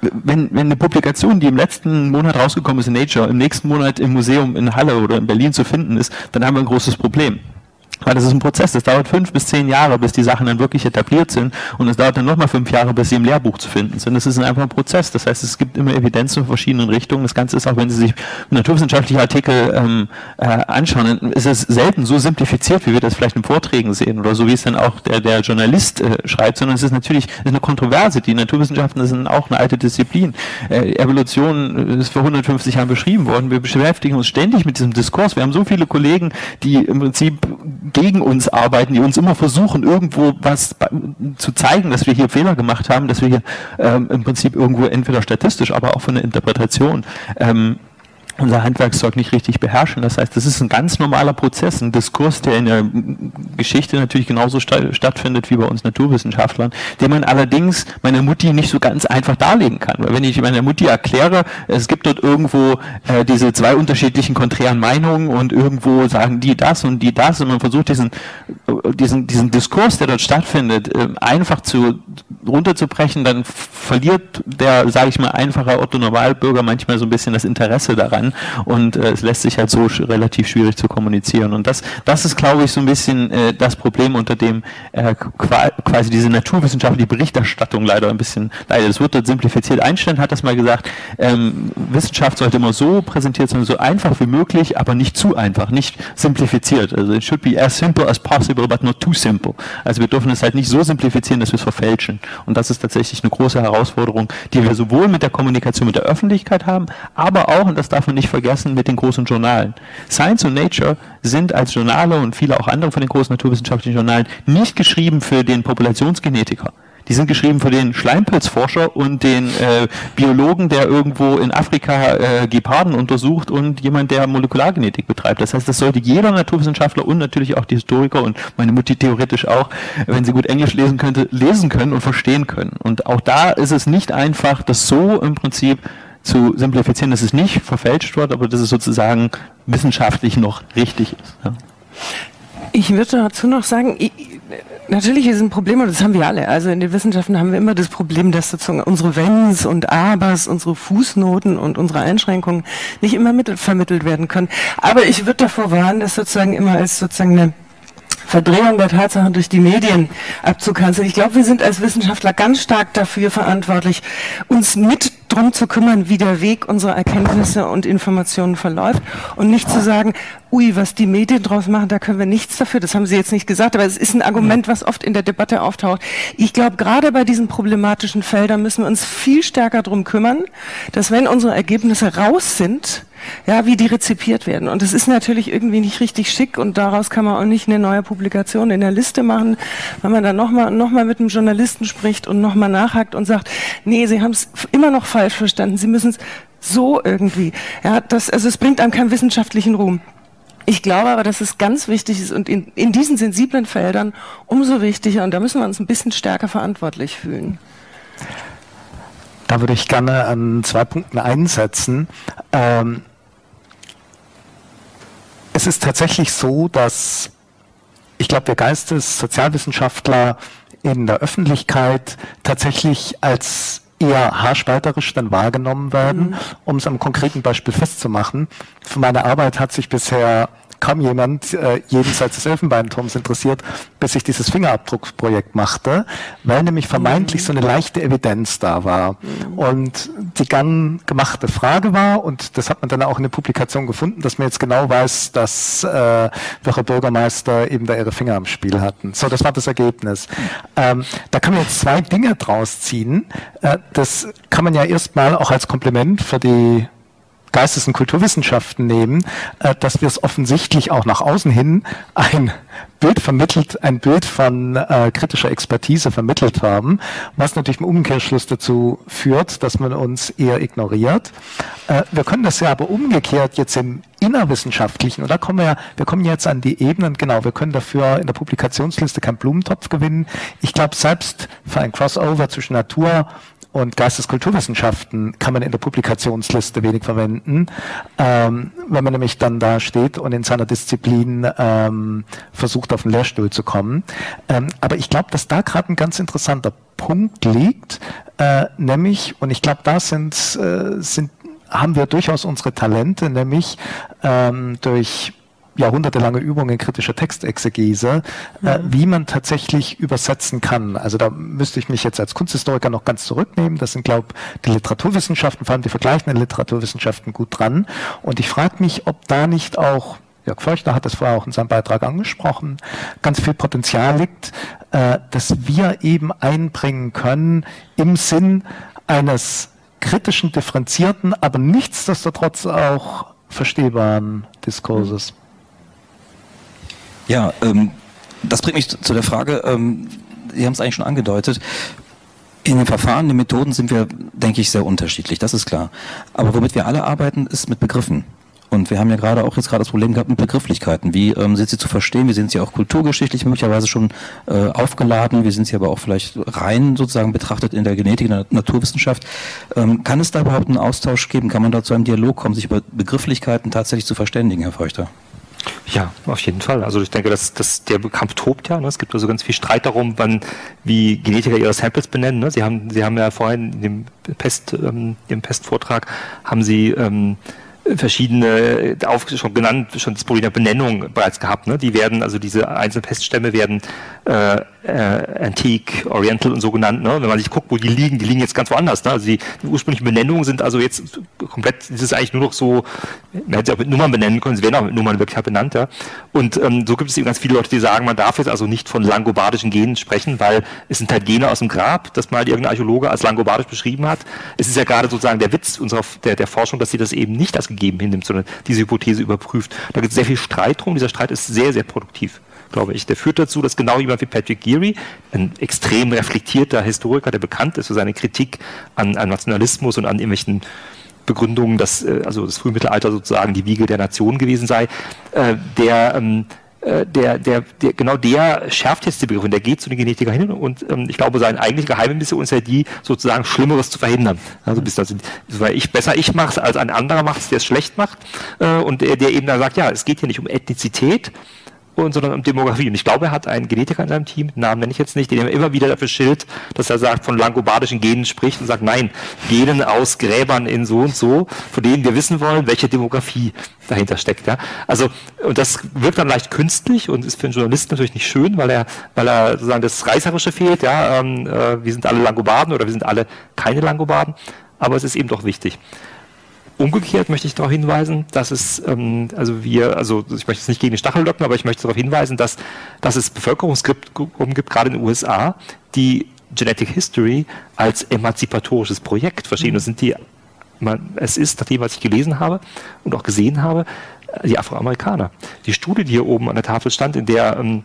wenn, wenn eine Publikation, die im letzten Monat rausgekommen ist in Nature, im nächsten Monat im Museum in Halle oder in Berlin zu finden ist, dann haben wir ein großes Problem. Weil das ist ein Prozess, das dauert fünf bis zehn Jahre, bis die Sachen dann wirklich etabliert sind und es dauert dann nochmal fünf Jahre, bis sie im Lehrbuch zu finden sind. Das ist einfach ein Prozess. Das heißt, es gibt immer Evidenz in verschiedenen Richtungen. Das Ganze ist auch, wenn Sie sich naturwissenschaftliche Artikel ähm, äh, anschauen, ist es selten so simplifiziert, wie wir das vielleicht in Vorträgen sehen oder so, wie es dann auch der, der Journalist äh, schreibt, sondern es ist natürlich ist eine Kontroverse. Die Naturwissenschaften sind auch eine alte Disziplin. Äh, Evolution ist vor 150 Jahren beschrieben worden. Wir beschäftigen uns ständig mit diesem Diskurs. Wir haben so viele Kollegen, die im Prinzip gegen uns arbeiten, die uns immer versuchen, irgendwo was zu zeigen, dass wir hier Fehler gemacht haben, dass wir hier ähm, im Prinzip irgendwo entweder statistisch, aber auch von der Interpretation ähm, unser Handwerkszeug nicht richtig beherrschen. Das heißt, das ist ein ganz normaler Prozess, ein Diskurs, der in der Geschichte natürlich genauso sta stattfindet wie bei uns Naturwissenschaftlern, den man allerdings meiner Mutti nicht so ganz einfach darlegen kann. Weil wenn ich meiner Mutti erkläre, es gibt dort irgendwo äh, diese zwei unterschiedlichen konträren Meinungen und irgendwo sagen die das und die das und man versucht diesen, äh, diesen, diesen Diskurs, der dort stattfindet, äh, einfach zu runterzubrechen, dann verliert der, sage ich mal, einfache Otto-Normalbürger manchmal so ein bisschen das Interesse daran und äh, es lässt sich halt so sch relativ schwierig zu kommunizieren. Und das, das ist, glaube ich, so ein bisschen äh, das Problem, unter dem äh, quasi diese naturwissenschaftliche Berichterstattung leider ein bisschen leider. Das wird dort simplifiziert. Einstein hat das mal gesagt, ähm, Wissenschaft sollte immer so präsentiert sein, so einfach wie möglich, aber nicht zu einfach, nicht simplifiziert. Also it should be as simple as possible, but not too simple. Also wir dürfen es halt nicht so simplifizieren, dass wir es verfälschen. Und das ist tatsächlich eine große Herausforderung, die wir sowohl mit der Kommunikation mit der Öffentlichkeit haben, aber auch, und das darf man nicht vergessen, mit den großen Journalen. Science und Nature sind als Journale und viele auch andere von den großen naturwissenschaftlichen Journalen nicht geschrieben für den Populationsgenetiker. Die sind geschrieben für den Schleimpilzforscher und den äh, Biologen, der irgendwo in Afrika äh, Geparden untersucht und jemand, der Molekulargenetik betreibt. Das heißt, das sollte jeder Naturwissenschaftler und natürlich auch die Historiker und meine Mutti theoretisch auch, wenn sie gut Englisch lesen könnte, lesen können und verstehen können. Und auch da ist es nicht einfach, das so im Prinzip zu simplifizieren, dass es nicht verfälscht wird, aber dass es sozusagen wissenschaftlich noch richtig ist. Ja. Ich würde dazu noch sagen, ich, natürlich ist ein Problem, und das haben wir alle. Also in den Wissenschaften haben wir immer das Problem, dass sozusagen unsere Wenns und Abers, unsere Fußnoten und unsere Einschränkungen nicht immer vermittelt werden können. Aber ich würde davor warnen, das sozusagen immer als sozusagen eine Verdrehung der Tatsachen durch die Medien abzukanzeln. Ich glaube, wir sind als Wissenschaftler ganz stark dafür verantwortlich, uns mit drum zu kümmern, wie der Weg unserer Erkenntnisse und Informationen verläuft und nicht zu sagen, ui, was die Medien draus machen, da können wir nichts dafür. Das haben Sie jetzt nicht gesagt, aber es ist ein Argument, was oft in der Debatte auftaucht. Ich glaube, gerade bei diesen problematischen Feldern müssen wir uns viel stärker drum kümmern, dass wenn unsere Ergebnisse raus sind, ja, wie die rezipiert werden. Und es ist natürlich irgendwie nicht richtig schick und daraus kann man auch nicht eine neue Publikation in der Liste machen, wenn man dann nochmal noch mal mit einem Journalisten spricht und nochmal nachhakt und sagt, nee, Sie haben es immer noch falsch verstanden, Sie müssen es so irgendwie. Ja, das, also es bringt einem keinen wissenschaftlichen Ruhm. Ich glaube aber, dass es ganz wichtig ist und in, in diesen sensiblen Feldern umso wichtiger und da müssen wir uns ein bisschen stärker verantwortlich fühlen. Da würde ich gerne an zwei Punkten einsetzen. Ähm, es ist tatsächlich so, dass ich glaube, wir Geistessozialwissenschaftler in der Öffentlichkeit tatsächlich als eher haarspalterisch dann wahrgenommen werden, mhm. um es am konkreten Beispiel festzumachen. Für meine Arbeit hat sich bisher kaum jemand äh, jenseits des Elfenbeinturms interessiert, bis ich dieses Fingerabdrucksprojekt machte, weil nämlich vermeintlich so eine leichte Evidenz da war. Und die gern gemachte Frage war, und das hat man dann auch in der Publikation gefunden, dass man jetzt genau weiß, dass äh, welche Bürgermeister eben da ihre Finger am Spiel hatten. So, das war das Ergebnis. Ähm, da kann man jetzt zwei Dinge draus ziehen. Äh, das kann man ja erstmal auch als Kompliment für die Geistes- und Kulturwissenschaften nehmen, äh, dass wir es offensichtlich auch nach außen hin ein Bild vermittelt, ein Bild von äh, kritischer Expertise vermittelt haben, was natürlich im Umkehrschluss dazu führt, dass man uns eher ignoriert. Äh, wir können das ja aber umgekehrt jetzt im innerwissenschaftlichen, und da kommen wir ja, wir kommen jetzt an die Ebenen, genau, wir können dafür in der Publikationsliste keinen Blumentopf gewinnen. Ich glaube, selbst für ein Crossover zwischen Natur und Geisteskulturwissenschaften kann man in der Publikationsliste wenig verwenden, ähm, wenn man nämlich dann da steht und in seiner Disziplin ähm, versucht, auf den Lehrstuhl zu kommen. Ähm, aber ich glaube, dass da gerade ein ganz interessanter Punkt liegt, äh, nämlich, und ich glaube, da sind, äh, sind haben wir durchaus unsere Talente, nämlich ähm, durch jahrhundertelange Übung in kritischer Textexegese, mhm. äh, wie man tatsächlich übersetzen kann. Also da müsste ich mich jetzt als Kunsthistoriker noch ganz zurücknehmen. Das sind, glaube ich, die Literaturwissenschaften, vor allem die vergleichenden Literaturwissenschaften gut dran. Und ich frage mich, ob da nicht auch Jörg Feuchter hat das vorher auch in seinem Beitrag angesprochen, ganz viel Potenzial liegt, äh, dass wir eben einbringen können im Sinn eines kritischen, differenzierten, aber nichtsdestotrotz auch verstehbaren Diskurses. Ja, ähm, das bringt mich zu der Frage, ähm, Sie haben es eigentlich schon angedeutet. In den Verfahren, den Methoden sind wir, denke ich, sehr unterschiedlich, das ist klar. Aber womit wir alle arbeiten, ist mit Begriffen. Und wir haben ja gerade auch jetzt gerade das Problem gehabt mit Begrifflichkeiten. Wie ähm, sind sie zu verstehen? Wie sind sie auch kulturgeschichtlich möglicherweise schon äh, aufgeladen? Wie sind sie aber auch vielleicht rein sozusagen betrachtet in der Genetik, in der Naturwissenschaft? Ähm, kann es da überhaupt einen Austausch geben? Kann man da zu einem Dialog kommen, sich über Begrifflichkeiten tatsächlich zu verständigen, Herr Feuchter? Ja, auf jeden Fall. Also ich denke, dass, dass der Kampf tobt ja. Ne? Es gibt also ganz viel Streit darum, wann wie Genetiker ihre Samples benennen. Ne? Sie haben, Sie haben ja vorhin in dem Pest, ähm, im Pestvortrag haben Sie ähm, verschiedene auf, schon genannt, schon das Problem der Benennung bereits gehabt. Ne? Die werden, also diese einzelnen Peststämme werden äh, äh, Antique, Oriental und so genannt. Ne? Wenn man sich guckt, wo die liegen, die liegen jetzt ganz woanders. Ne? Also die, die ursprünglichen Benennungen sind also jetzt komplett, das ist eigentlich nur noch so, man hätte sie auch mit Nummern benennen können, sie werden auch mit Nummern wirklich benannt. Ja? Und ähm, so gibt es eben ganz viele Leute, die sagen, man darf jetzt also nicht von langobardischen Genen sprechen, weil es sind halt Gene aus dem Grab, das mal irgendein Archäologe als langobardisch beschrieben hat. Es ist ja gerade sozusagen der Witz unserer, der, der Forschung, dass sie das eben nicht als gegeben hinnimmt, sondern diese Hypothese überprüft. Da gibt es sehr viel Streit drum. Dieser Streit ist sehr, sehr produktiv glaube ich. Der führt dazu, dass genau jemand wie Patrick Geary, ein extrem reflektierter Historiker, der bekannt ist für seine Kritik an, an Nationalismus und an irgendwelchen Begründungen, dass äh, also das Frühmittelalter sozusagen die Wiege der Nation gewesen sei, äh, der ähm, äh, der, der, der, genau der schärft jetzt die Begriffe, der geht zu den Genetikern hin und ähm, ich glaube, seine eigentliche geheime Mission ist ja die, sozusagen Schlimmeres zu verhindern. Also bis das, weil ich besser ich mache es als ein anderer macht es, der es schlecht macht äh, und der, der eben da sagt, ja, es geht hier nicht um Ethnizität, und, sondern um Demografie. Und ich glaube, er hat einen Genetiker in seinem Team, Namen nenne ich jetzt nicht, den er immer wieder dafür schilt, dass er sagt, von langobardischen Genen spricht und sagt, nein, Genen aus Gräbern in so und so, von denen wir wissen wollen, welche Demografie dahinter steckt. Ja? Also, und das wirkt dann leicht künstlich und ist für einen Journalisten natürlich nicht schön, weil er, weil er sozusagen das Reißerische fehlt, ja, ähm, äh, wir sind alle Langobarden oder wir sind alle keine Langobarden, aber es ist eben doch wichtig. Umgekehrt möchte ich darauf hinweisen, dass es, ähm, also wir, also ich möchte es nicht gegen die Stachel locken, aber ich möchte darauf hinweisen, dass, dass es Bevölkerungsgruppen gibt, gerade in den USA, die Genetic History als emanzipatorisches Projekt verstehen. Mhm. Das sind die, man, es ist, nach dem, was ich gelesen habe und auch gesehen habe, die Afroamerikaner. Die Studie, die hier oben an der Tafel stand, in der ähm,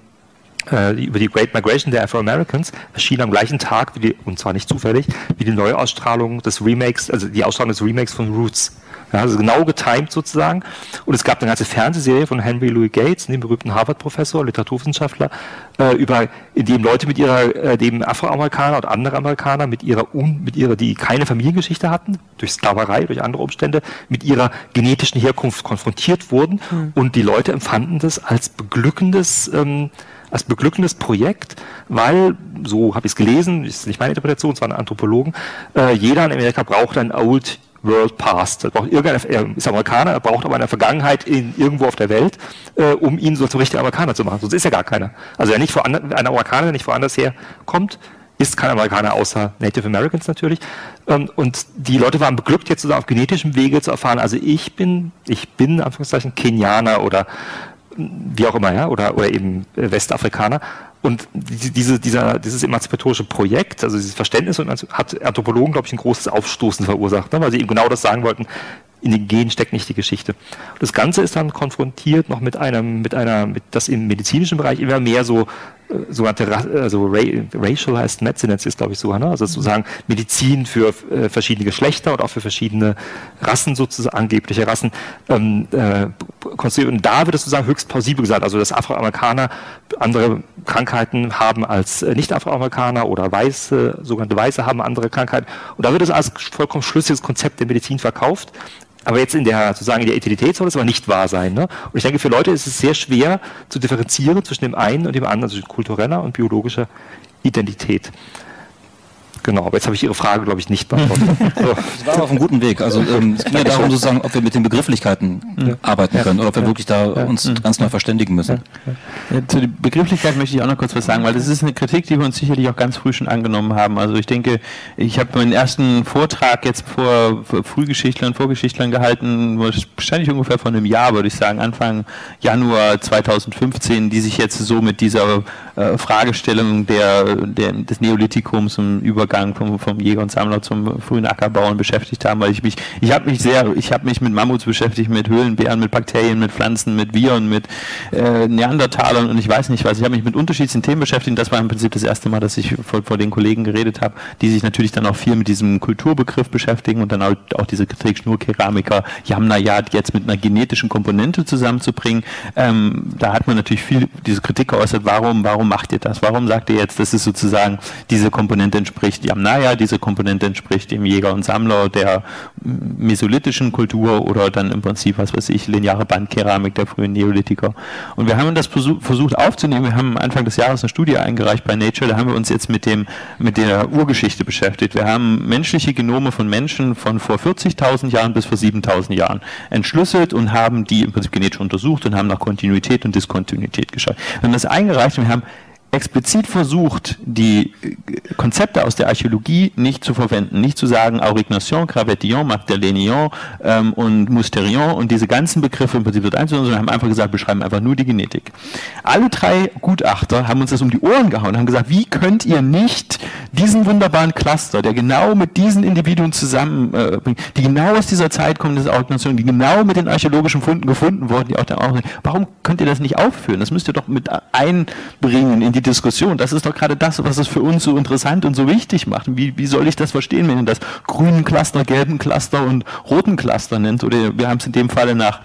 äh, über die Great Migration der Afro-Americans erschien am gleichen Tag, wie die, und zwar nicht zufällig, wie die Neuausstrahlung des Remakes, also die Ausstrahlung des Remakes von Roots. Ja, also genau getimed sozusagen. Und es gab eine ganze Fernsehserie von Henry Louis Gates, dem berühmten Harvard-Professor, Literaturwissenschaftler, äh, über, in dem Leute mit ihrer, äh, dem Afroamerikaner und andere Amerikaner mit ihrer, un, mit ihrer, die keine Familiengeschichte hatten, durch Sklaverei, durch andere Umstände, mit ihrer genetischen Herkunft konfrontiert wurden. Mhm. Und die Leute empfanden das als beglückendes, ähm, als beglückendes Projekt, weil, so habe ich es gelesen, ist nicht meine Interpretation, es waren Anthropologen, äh, jeder in Amerika braucht ein Old World Past. Er braucht er ist Amerikaner, er braucht aber eine Vergangenheit in, irgendwo auf der Welt, äh, um ihn so zum richtigen Amerikaner zu machen. Sonst ist er gar keiner. Also er nicht vor ein Amerikaner, der nicht woanders herkommt, ist kein Amerikaner außer Native Americans natürlich. Ähm, und die Leute waren beglückt, jetzt sozusagen auf genetischem Wege zu erfahren, also ich bin, ich bin, Anführungszeichen, Kenianer oder wie auch immer, ja, oder, oder eben äh, Westafrikaner. Und diese, dieser, dieses emanzipatorische Projekt, also dieses Verständnis, hat Anthropologen, glaube ich, ein großes Aufstoßen verursacht, ne, weil sie eben genau das sagen wollten, in den Genen steckt nicht die Geschichte. Das Ganze ist dann konfrontiert noch mit einem, mit einer, mit das im medizinischen Bereich immer mehr so sogenannte also Racialized Medicine nennt es glaube ich sogar, ne? also sozusagen Medizin für äh, verschiedene Geschlechter und auch für verschiedene Rassen sozusagen, angebliche Rassen ähm, äh, konstruiert. Und da wird es sozusagen höchst plausibel gesagt, also dass Afroamerikaner andere Krankheiten haben als äh, Nicht-Afroamerikaner oder Weiße, sogenannte Weiße haben andere Krankheiten. Und da wird es als vollkommen schlüssiges Konzept der Medizin verkauft. Aber jetzt in der, sozusagen in der Identität soll es aber nicht wahr sein. Ne? Und ich denke, für Leute ist es sehr schwer zu differenzieren zwischen dem einen und dem anderen, zwischen kultureller und biologischer Identität. Genau, aber jetzt habe ich Ihre Frage, glaube ich, nicht beantwortet. so. Das war auf einem guten Weg. Also ähm, es ging ja darum, sozusagen, ob wir mit den Begrifflichkeiten ja. arbeiten können oder ob wir wirklich da uns ganz neu verständigen müssen. zu der Begrifflichkeit möchte ich auch noch kurz was sagen, weil das ist eine Kritik, die wir uns sicherlich auch ganz früh schon angenommen haben. Also ich denke, ich habe meinen ersten Vortrag jetzt vor Frühgeschichtlern, Vorgeschichtlern gehalten, wahrscheinlich ungefähr vor einem Jahr, würde ich sagen, Anfang Januar 2015, die sich jetzt so mit dieser äh, Fragestellung der, der, des Neolithikums und Übergang vom, vom Jäger und Sammler zum frühen Ackerbauen beschäftigt haben, weil ich mich, ich habe mich sehr, ich habe mich mit Mammuts beschäftigt, mit Höhlenbären, mit Bakterien, mit Pflanzen, mit Viren, mit äh, Neandertalern und ich weiß nicht was. Ich habe mich mit unterschiedlichen Themen beschäftigt und das war im Prinzip das erste Mal, dass ich vor, vor den Kollegen geredet habe, die sich natürlich dann auch viel mit diesem Kulturbegriff beschäftigen und dann auch, auch diese Kritik Schnurkeramiker, Yamnayat jetzt mit einer genetischen Komponente zusammenzubringen. Ähm, da hat man natürlich viel diese Kritik geäußert, warum warum macht ihr das? Warum sagt ihr jetzt, dass es sozusagen diese Komponente entspricht Yamnaya, diese Komponente entspricht dem Jäger und Sammler der mesolithischen Kultur oder dann im Prinzip, was weiß ich, lineare Bandkeramik der frühen Neolithiker. Und wir haben das versucht aufzunehmen. Wir haben Anfang des Jahres eine Studie eingereicht bei Nature, da haben wir uns jetzt mit dem, mit der Urgeschichte beschäftigt. Wir haben menschliche Genome von Menschen von vor 40.000 Jahren bis vor 7.000 Jahren entschlüsselt und haben die im Prinzip genetisch untersucht und haben nach Kontinuität und Diskontinuität geschaut. Wir haben das eingereicht und wir haben explizit versucht, die äh, Konzepte aus der Archäologie nicht zu verwenden, nicht zu sagen Aurignation, Gravetillon, Magdalénion ähm, und Mousterion und diese ganzen Begriffe im Prinzip dort einzusetzen, sondern haben einfach gesagt, wir schreiben einfach nur die Genetik. Alle drei Gutachter haben uns das um die Ohren gehauen und haben gesagt, wie könnt ihr nicht diesen wunderbaren Cluster, der genau mit diesen Individuen zusammenbringt, äh, die genau aus dieser Zeit kommen, diese Aurignation, die genau mit den archäologischen Funden gefunden wurden, die auch der warum könnt ihr das nicht aufführen? Das müsst ihr doch mit einbringen in die Diskussion. Das ist doch gerade das, was es für uns so interessant und so wichtig macht. Wie, wie soll ich das verstehen, wenn ihr das grünen Cluster, gelben Cluster und roten Cluster nennt? Oder wir haben es in dem Falle nach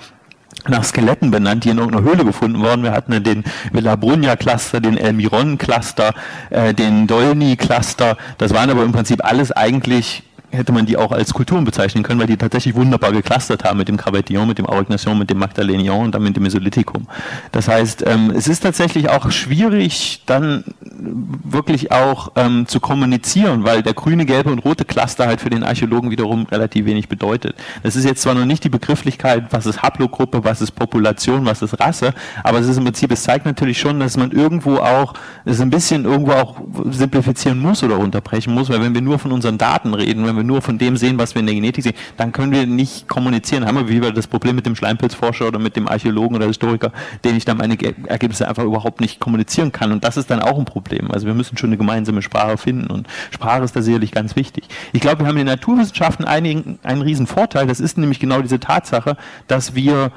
nach Skeletten benannt, die in irgendeiner Höhle gefunden wurden. Wir hatten den Villa Brunja Cluster, den Elmiron Cluster, äh, den Dolny Cluster. Das waren aber im Prinzip alles eigentlich hätte man die auch als Kulturen bezeichnen können, weil die tatsächlich wunderbar geklustert haben mit dem Cravation, mit dem Aurignacion, mit dem Magdalénion und dann mit dem Mesolithicum. Das heißt, ähm, es ist tatsächlich auch schwierig, dann wirklich auch ähm, zu kommunizieren, weil der grüne, gelbe und rote Cluster halt für den Archäologen wiederum relativ wenig bedeutet. Das ist jetzt zwar noch nicht die Begrifflichkeit, was ist Haplogruppe, was ist Population, was ist Rasse, aber es ist im Prinzip, es zeigt natürlich schon, dass man irgendwo auch, es ein bisschen irgendwo auch simplifizieren muss oder unterbrechen muss, weil wenn wir nur von unseren Daten reden, wenn wir nur von dem sehen, was wir in der Genetik sehen, dann können wir nicht kommunizieren. Haben wir wieder das Problem mit dem Schleimpilzforscher oder mit dem Archäologen oder Historiker, den ich dann meine Ergebnisse einfach überhaupt nicht kommunizieren kann. Und das ist dann auch ein Problem. Also wir müssen schon eine gemeinsame Sprache finden und Sprache ist da sicherlich ganz wichtig. Ich glaube, wir haben in den Naturwissenschaften einigen, einen riesen Vorteil. Das ist nämlich genau diese Tatsache, dass wir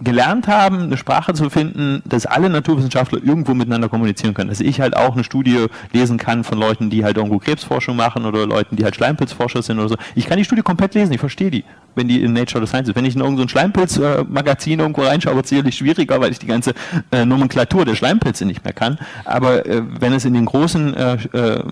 gelernt haben, eine Sprache zu finden, dass alle Naturwissenschaftler irgendwo miteinander kommunizieren können. Dass ich halt auch eine Studie lesen kann von Leuten, die halt irgendwo Krebsforschung machen oder Leuten, die halt Schleimpilzforscher sind oder so. Ich kann die Studie komplett lesen, ich verstehe die wenn die in Nature of Science ist. Wenn ich in irgendein Schleimpilz-Magazin irgendwo reinschaue, wird es sicherlich schwieriger, weil ich die ganze äh, Nomenklatur der Schleimpilze nicht mehr kann. Aber äh, wenn es in den großen äh, äh,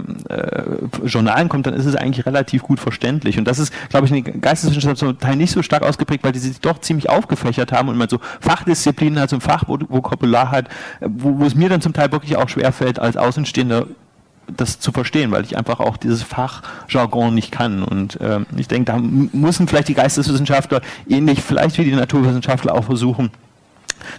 Journalen kommt, dann ist es eigentlich relativ gut verständlich. Und das ist, glaube ich, in den Geisteswissenschaften zum Teil nicht so stark ausgeprägt, weil die sich doch ziemlich aufgefächert haben und man so Fachdisziplinen hat, so ein Fachvokabular hat, wo, wo es mir dann zum Teil wirklich auch schwerfällt, als Außenstehender das zu verstehen, weil ich einfach auch dieses Fachjargon nicht kann. Und ähm, ich denke, da müssen vielleicht die Geisteswissenschaftler ähnlich vielleicht wie die Naturwissenschaftler auch versuchen,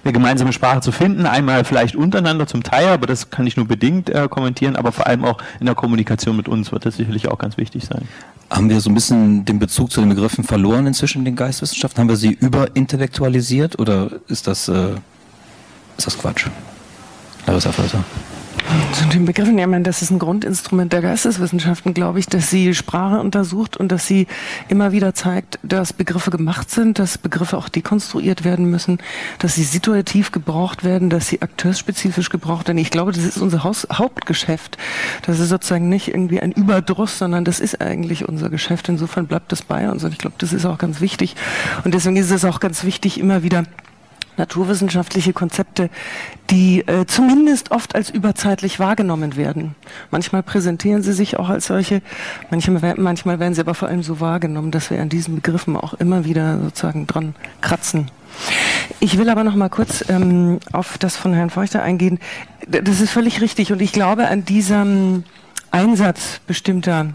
eine gemeinsame Sprache zu finden. Einmal vielleicht untereinander zum Teil, aber das kann ich nur bedingt äh, kommentieren, aber vor allem auch in der Kommunikation mit uns wird das sicherlich auch ganz wichtig sein. Haben wir so ein bisschen den Bezug zu den Begriffen verloren inzwischen in den Geisteswissenschaften? Haben wir sie überintellektualisiert oder ist das, äh, ist das Quatsch? Larissa Förster. Zu den Begriffen, ja, das ist ein Grundinstrument der Geisteswissenschaften, glaube ich, dass sie Sprache untersucht und dass sie immer wieder zeigt, dass Begriffe gemacht sind, dass Begriffe auch dekonstruiert werden müssen, dass sie situativ gebraucht werden, dass sie akteurspezifisch gebraucht werden. Ich glaube, das ist unser Haus Hauptgeschäft. Das ist sozusagen nicht irgendwie ein Überdruss, sondern das ist eigentlich unser Geschäft. Insofern bleibt das bei uns und ich glaube, das ist auch ganz wichtig. Und deswegen ist es auch ganz wichtig, immer wieder naturwissenschaftliche Konzepte, die äh, zumindest oft als überzeitlich wahrgenommen werden. Manchmal präsentieren sie sich auch als solche, manchmal, manchmal werden sie aber vor allem so wahrgenommen, dass wir an diesen Begriffen auch immer wieder sozusagen dran kratzen. Ich will aber noch mal kurz ähm, auf das von Herrn Feuchter eingehen. Das ist völlig richtig und ich glaube an diesem Einsatz bestimmter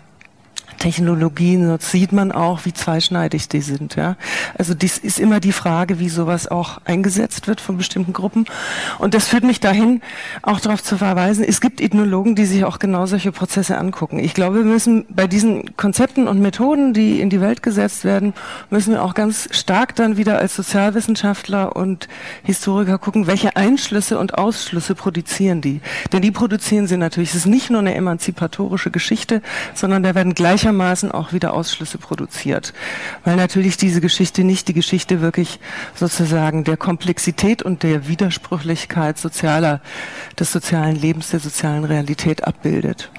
Technologien, dort sieht man auch, wie zweischneidig die sind. Ja? Also dies ist immer die Frage, wie sowas auch eingesetzt wird von bestimmten Gruppen. Und das führt mich dahin, auch darauf zu verweisen, es gibt Ethnologen, die sich auch genau solche Prozesse angucken. Ich glaube, wir müssen bei diesen Konzepten und Methoden, die in die Welt gesetzt werden, müssen wir auch ganz stark dann wieder als Sozialwissenschaftler und Historiker gucken, welche Einschlüsse und Ausschlüsse produzieren die. Denn die produzieren sie natürlich. Es ist nicht nur eine emanzipatorische Geschichte, sondern da werden gleicher gleichermaßen auch wieder Ausschlüsse produziert. Weil natürlich diese Geschichte nicht die Geschichte wirklich sozusagen der Komplexität und der Widersprüchlichkeit sozialer, des sozialen Lebens, der sozialen Realität abbildet.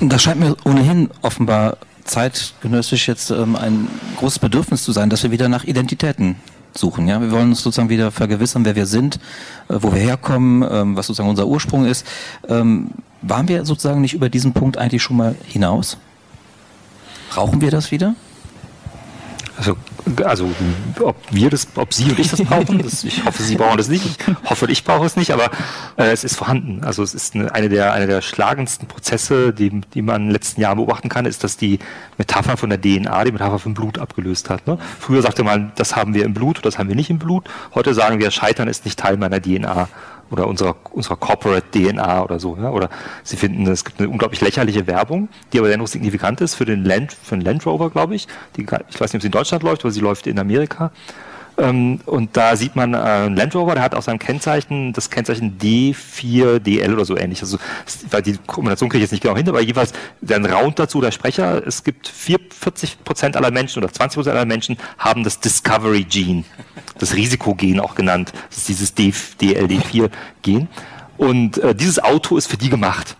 Das scheint mir ohnehin offenbar zeitgenössisch jetzt ähm, ein großes Bedürfnis zu sein, dass wir wieder nach Identitäten suchen. Ja, wir wollen uns sozusagen wieder vergewissern, wer wir sind, äh, wo wir herkommen, ähm, was sozusagen unser Ursprung ist. Ähm, waren wir sozusagen nicht über diesen Punkt eigentlich schon mal hinaus? Brauchen wir das wieder? Also, also ob wir das, ob Sie und ich das brauchen, das, ich hoffe, Sie brauchen das nicht. Ich hoffe, ich brauche es nicht, aber äh, es ist vorhanden. Also es ist eine, eine, der, eine der schlagendsten Prozesse, die, die man in den letzten Jahren beobachten kann, ist, dass die Metapher von der DNA die Metapher von Blut abgelöst hat. Ne? Früher sagte man, das haben wir im Blut, das haben wir nicht im Blut. Heute sagen wir, Scheitern ist nicht Teil meiner DNA oder unserer, unserer Corporate DNA oder so. Ja? Oder sie finden, es gibt eine unglaublich lächerliche Werbung, die aber dennoch signifikant ist für den Land, für den Land Rover, glaube ich. Die, ich weiß nicht, ob sie in Deutschland läuft, aber sie läuft in Amerika. Ähm, und da sieht man äh, einen Land Rover, der hat auch sein Kennzeichen, das Kennzeichen D4DL oder so ähnlich. Also die Kombination kriege ich jetzt nicht genau hin, aber jeweils dann Round dazu der Sprecher. Es gibt 44 Prozent aller Menschen oder 20 Prozent aller Menschen haben das Discovery Gene, das Risikogen auch genannt. Das ist dieses DLD4-Gen. Und äh, dieses Auto ist für die gemacht.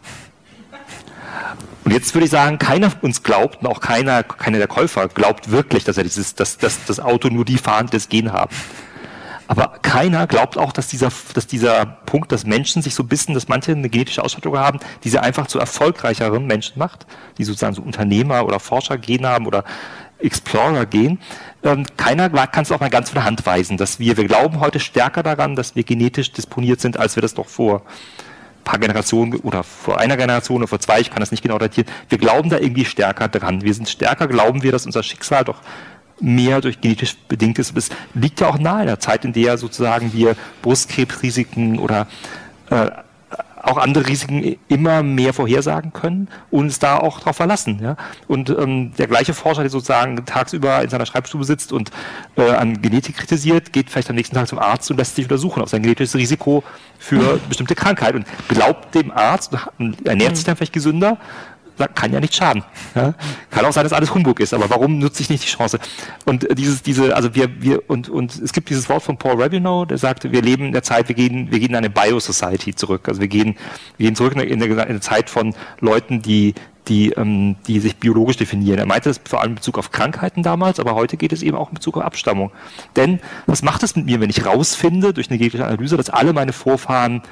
Und jetzt würde ich sagen, keiner uns glaubt, und auch keiner, keiner der Käufer glaubt wirklich, dass er dieses, dass, dass das Auto nur die fahren, die das Gen haben. Aber keiner glaubt auch, dass dieser, dass dieser Punkt, dass Menschen sich so ein dass manche eine genetische Ausstattung haben, die sie einfach zu erfolgreicheren Menschen macht, die sozusagen so Unternehmer oder Forscher gehen haben oder Explorer gehen. Ähm, keiner kann es auch mal ganz von der Hand weisen, dass wir, wir glauben heute stärker daran, dass wir genetisch disponiert sind, als wir das doch vor paar Generationen oder vor einer Generation oder vor zwei, ich kann das nicht genau datieren, wir glauben da irgendwie stärker dran. Wir sind stärker, glauben wir, dass unser Schicksal doch mehr durch genetisch bedingt ist. Es liegt ja auch nahe der Zeit, in der sozusagen wir Brustkrebsrisiken oder äh, auch andere Risiken immer mehr vorhersagen können und uns da auch darauf verlassen. Ja? Und ähm, der gleiche Forscher, der sozusagen tagsüber in seiner Schreibstube sitzt und äh, an Genetik kritisiert, geht vielleicht am nächsten Tag zum Arzt und lässt sich untersuchen auf sein genetisches Risiko für bestimmte Krankheit und glaubt dem Arzt und ernährt sich dann vielleicht gesünder kann ja nicht schaden. Ja? Kann auch sein, dass alles Humbug ist, aber warum nutze ich nicht die Chance? Und dieses, diese, also wir, wir, und, und es gibt dieses Wort von Paul Rabinow, der sagte, wir leben in der Zeit, wir gehen, wir gehen in eine Biosociety zurück. Also wir gehen, wir gehen zurück in eine, in eine Zeit von Leuten, die, die, ähm, die sich biologisch definieren. Er meinte das vor allem in Bezug auf Krankheiten damals, aber heute geht es eben auch in Bezug auf Abstammung. Denn was macht es mit mir, wenn ich rausfinde durch eine genetische Analyse, dass alle meine Vorfahren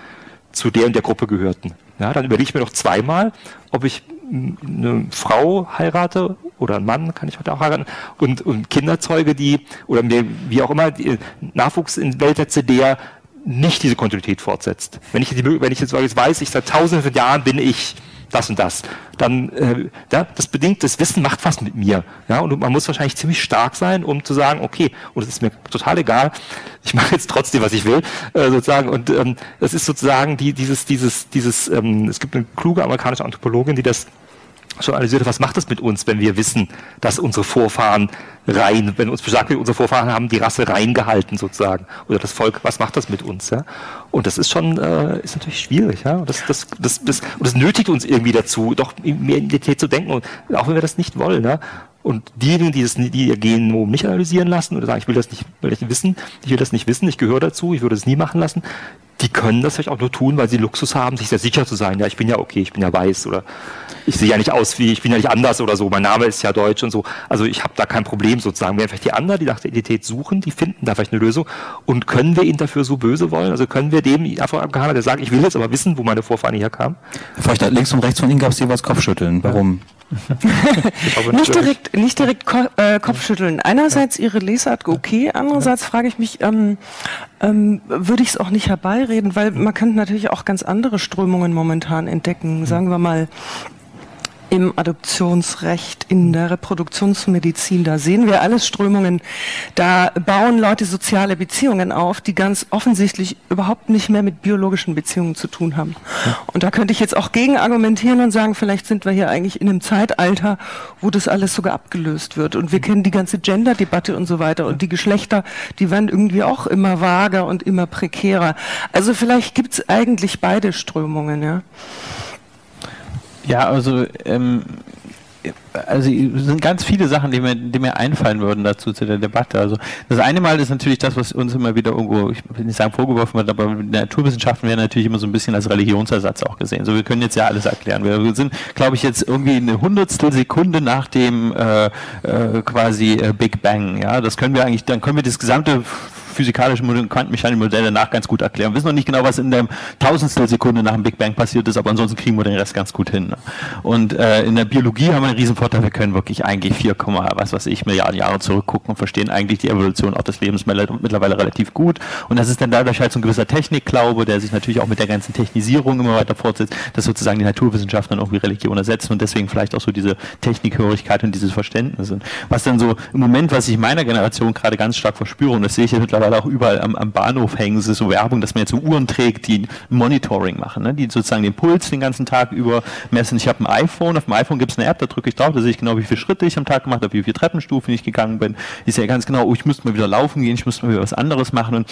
zu der und der Gruppe gehörten? Ja, dann überlege ich mir doch zweimal, ob ich eine Frau heirate oder einen Mann kann ich heute auch heiraten und, und Kinder zeuge, die oder mir, wie auch immer die Nachwuchs in Welt setze, der nicht diese Kontinuität fortsetzt. Wenn ich, wenn ich jetzt weiß, ich seit tausenden von Jahren bin ich das und das. Dann, äh, ja, das bedingt, das Wissen macht was mit mir. Ja, und man muss wahrscheinlich ziemlich stark sein, um zu sagen, okay, und es ist mir total egal, ich mache jetzt trotzdem, was ich will, äh, sozusagen. Und ähm, ist sozusagen die, dieses, dieses, dieses, ähm, es gibt eine kluge amerikanische Anthropologin, die das schon analysiert, was macht das mit uns, wenn wir wissen, dass unsere Vorfahren rein, wenn uns besagt wird, unsere Vorfahren haben die Rasse reingehalten sozusagen oder das Volk, was macht das mit uns? Ja? Und das ist schon, äh, ist natürlich schwierig, ja. Und das, das, das, das, und das nötigt uns irgendwie dazu, doch mehr Identität zu denken, auch wenn wir das nicht wollen, ja. Und diejenigen, die, das, die ihr Genom nicht analysieren lassen oder sagen, ich will das nicht, will das wissen, ich will das nicht wissen, ich gehöre dazu, ich würde es nie machen lassen, die können das vielleicht auch nur tun, weil sie Luxus haben, sich sehr sicher zu sein. Ja, ich bin ja okay, ich bin ja weiß oder ich sehe ja nicht aus wie, ich bin ja nicht anders oder so, mein Name ist ja deutsch und so. Also ich habe da kein Problem sozusagen. Während vielleicht die anderen, die nach der Identität suchen, die finden da vielleicht eine Lösung. Und können wir ihn dafür so böse wollen? Also können wir dem Afroamerikaner, der sagt, ich will jetzt aber wissen, wo meine Vorfahren herkamen? Vielleicht links und rechts von Ihnen gab es jeweils Kopfschütteln. Warum? nicht direkt, nicht direkt Ko äh, Kopfschütteln. Einerseits Ihre Lesart okay, andererseits frage ich mich, ähm, ähm, würde ich es auch nicht herbeireden, weil man kann natürlich auch ganz andere Strömungen momentan entdecken. Sagen wir mal, im Adoptionsrecht, in der Reproduktionsmedizin. Da sehen wir alles Strömungen. Da bauen Leute soziale Beziehungen auf, die ganz offensichtlich überhaupt nicht mehr mit biologischen Beziehungen zu tun haben. Und da könnte ich jetzt auch gegen argumentieren und sagen, vielleicht sind wir hier eigentlich in einem Zeitalter, wo das alles sogar abgelöst wird. Und wir kennen die ganze Gender-Debatte und so weiter. Und die Geschlechter, die werden irgendwie auch immer vager und immer prekärer. Also vielleicht gibt es eigentlich beide Strömungen, ja. Ja, also ähm, also sind ganz viele Sachen, die mir, die mir einfallen würden dazu zu der Debatte. Also das eine Mal ist natürlich das, was uns immer wieder irgendwo, ich will nicht sagen vorgeworfen wird, aber Naturwissenschaften werden natürlich immer so ein bisschen als Religionsersatz auch gesehen. So, wir können jetzt ja alles erklären. Wir sind, glaube ich, jetzt irgendwie eine Hundertstel Sekunde nach dem äh, äh, quasi äh, Big Bang. Ja, das können wir eigentlich, dann können wir das gesamte physikalische und quantenmechanische Modelle nach ganz gut erklären. Wir wissen noch nicht genau, was in der Tausendstel Sekunde nach dem Big Bang passiert ist, aber ansonsten kriegen wir den Rest ganz gut hin. Ne? Und äh, in der Biologie haben wir einen riesen Vorteil, wir können wirklich eigentlich 4, was weiß ich, Milliarden Jahre zurückgucken und verstehen eigentlich die Evolution auch des Lebens mittlerweile relativ gut. Und das ist dann dadurch halt so ein gewisser Technikglaube, der sich natürlich auch mit der ganzen Technisierung immer weiter fortsetzt, dass sozusagen die Naturwissenschaften dann irgendwie Religion ersetzen und deswegen vielleicht auch so diese Technikhörigkeit und dieses Verständnis sind. Was dann so im Moment, was ich meiner Generation gerade ganz stark verspüre, und das sehe ich ja mittlerweile mittlerweile auch überall am, am Bahnhof hängen sie so Werbung, dass man jetzt so Uhren trägt, die Monitoring machen, ne? die sozusagen den Puls den ganzen Tag über messen. Ich habe ein iPhone, auf dem iPhone gibt es eine App, da drücke ich drauf, da sehe ich genau, wie viele Schritte ich am Tag gemacht habe, wie viele Treppenstufen ich gegangen bin. Ich sehe ganz genau, oh, ich müsste mal wieder laufen gehen, ich müsste mal wieder was anderes machen und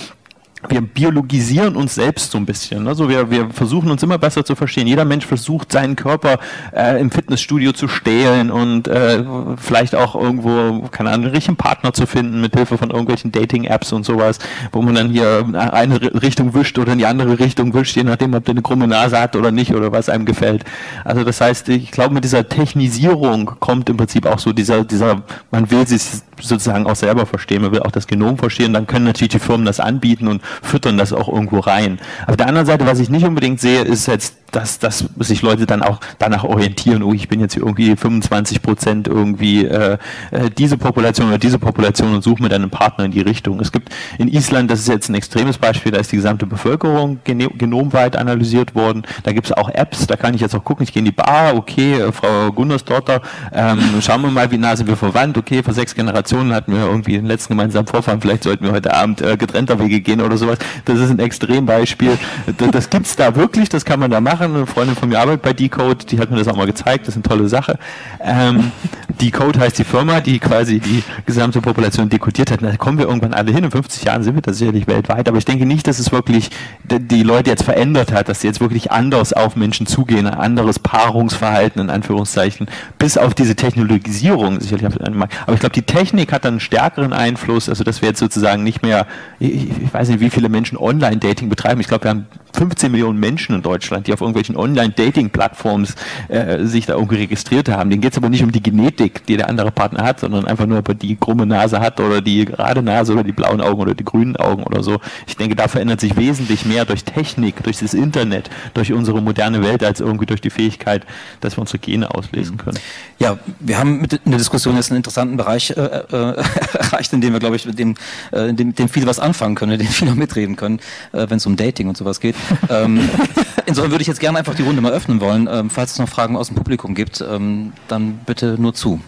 wir biologisieren uns selbst so ein bisschen. Also wir, wir versuchen uns immer besser zu verstehen. Jeder Mensch versucht seinen Körper äh, im Fitnessstudio zu stehlen und äh, vielleicht auch irgendwo, keine Ahnung, einen richtigen Partner zu finden mit Hilfe von irgendwelchen Dating-Apps und sowas, wo man dann hier eine Richtung wischt oder in die andere Richtung wischt, je nachdem, ob der eine krumme Nase hat oder nicht oder was einem gefällt. Also das heißt, ich glaube, mit dieser Technisierung kommt im Prinzip auch so dieser, dieser, man will sich sozusagen auch selber verstehen, man will auch das Genom verstehen, dann können natürlich die Firmen das anbieten und füttern das auch irgendwo rein. Auf der anderen Seite, was ich nicht unbedingt sehe, ist jetzt, dass, dass sich Leute dann auch danach orientieren, oh, ich bin jetzt irgendwie 25 Prozent irgendwie äh, äh, diese Population oder diese Population und suche mir dann einen Partner in die Richtung. Es gibt in Island, das ist jetzt ein extremes Beispiel, da ist die gesamte Bevölkerung genomweit analysiert worden. Da gibt es auch Apps, da kann ich jetzt auch gucken, ich gehe in die Bar, okay, äh, Frau Gunnersdotter, ähm, schauen wir mal, wie nah sind wir verwandt, okay, vor sechs Generationen hatten wir irgendwie den letzten gemeinsamen Vorfahren, vielleicht sollten wir heute Abend äh, getrennter Wege gehen oder sowas. Das ist ein Extrembeispiel. Das, das gibt es da wirklich, das kann man da machen. Eine Freundin von mir arbeitet bei Decode, die hat mir das auch mal gezeigt, das ist eine tolle Sache. Ähm, Decode heißt die Firma, die quasi die gesamte Population dekodiert hat. Da kommen wir irgendwann alle hin. In 50 Jahren sind wir da sicherlich weltweit, aber ich denke nicht, dass es wirklich die Leute jetzt verändert hat, dass sie jetzt wirklich anders auf Menschen zugehen, ein anderes Paarungsverhalten in Anführungszeichen, bis auf diese Technologisierung sicherlich. Aber ich glaube, die Technik hat dann einen stärkeren Einfluss, also dass wir jetzt sozusagen nicht mehr, ich, ich weiß nicht, wie viele Menschen Online-Dating betreiben. Ich glaube, wir haben 15 Millionen Menschen in Deutschland, die auf irgendwelchen Online-Dating-Plattforms äh, sich da irgendwie registriert haben. Denen geht es aber nicht um die Genetik, die der andere Partner hat, sondern einfach nur, ob er die krumme Nase hat oder die gerade Nase oder die blauen Augen oder die grünen Augen oder so. Ich denke, da verändert sich wesentlich mehr durch Technik, durch das Internet, durch unsere moderne Welt, als irgendwie durch die Fähigkeit, dass wir unsere Gene auslesen können. Ja, wir haben mit der Diskussion jetzt einen interessanten Bereich äh, äh, erreicht, in dem wir, glaube ich, mit dem, äh, dem, dem viel was anfangen können, in dem viel noch mitreden können, äh, wenn es um Dating und sowas geht. Ähm, insofern würde ich jetzt gerne einfach die Runde mal öffnen wollen. Ähm, falls es noch Fragen aus dem Publikum gibt, ähm, dann bitte nur zu.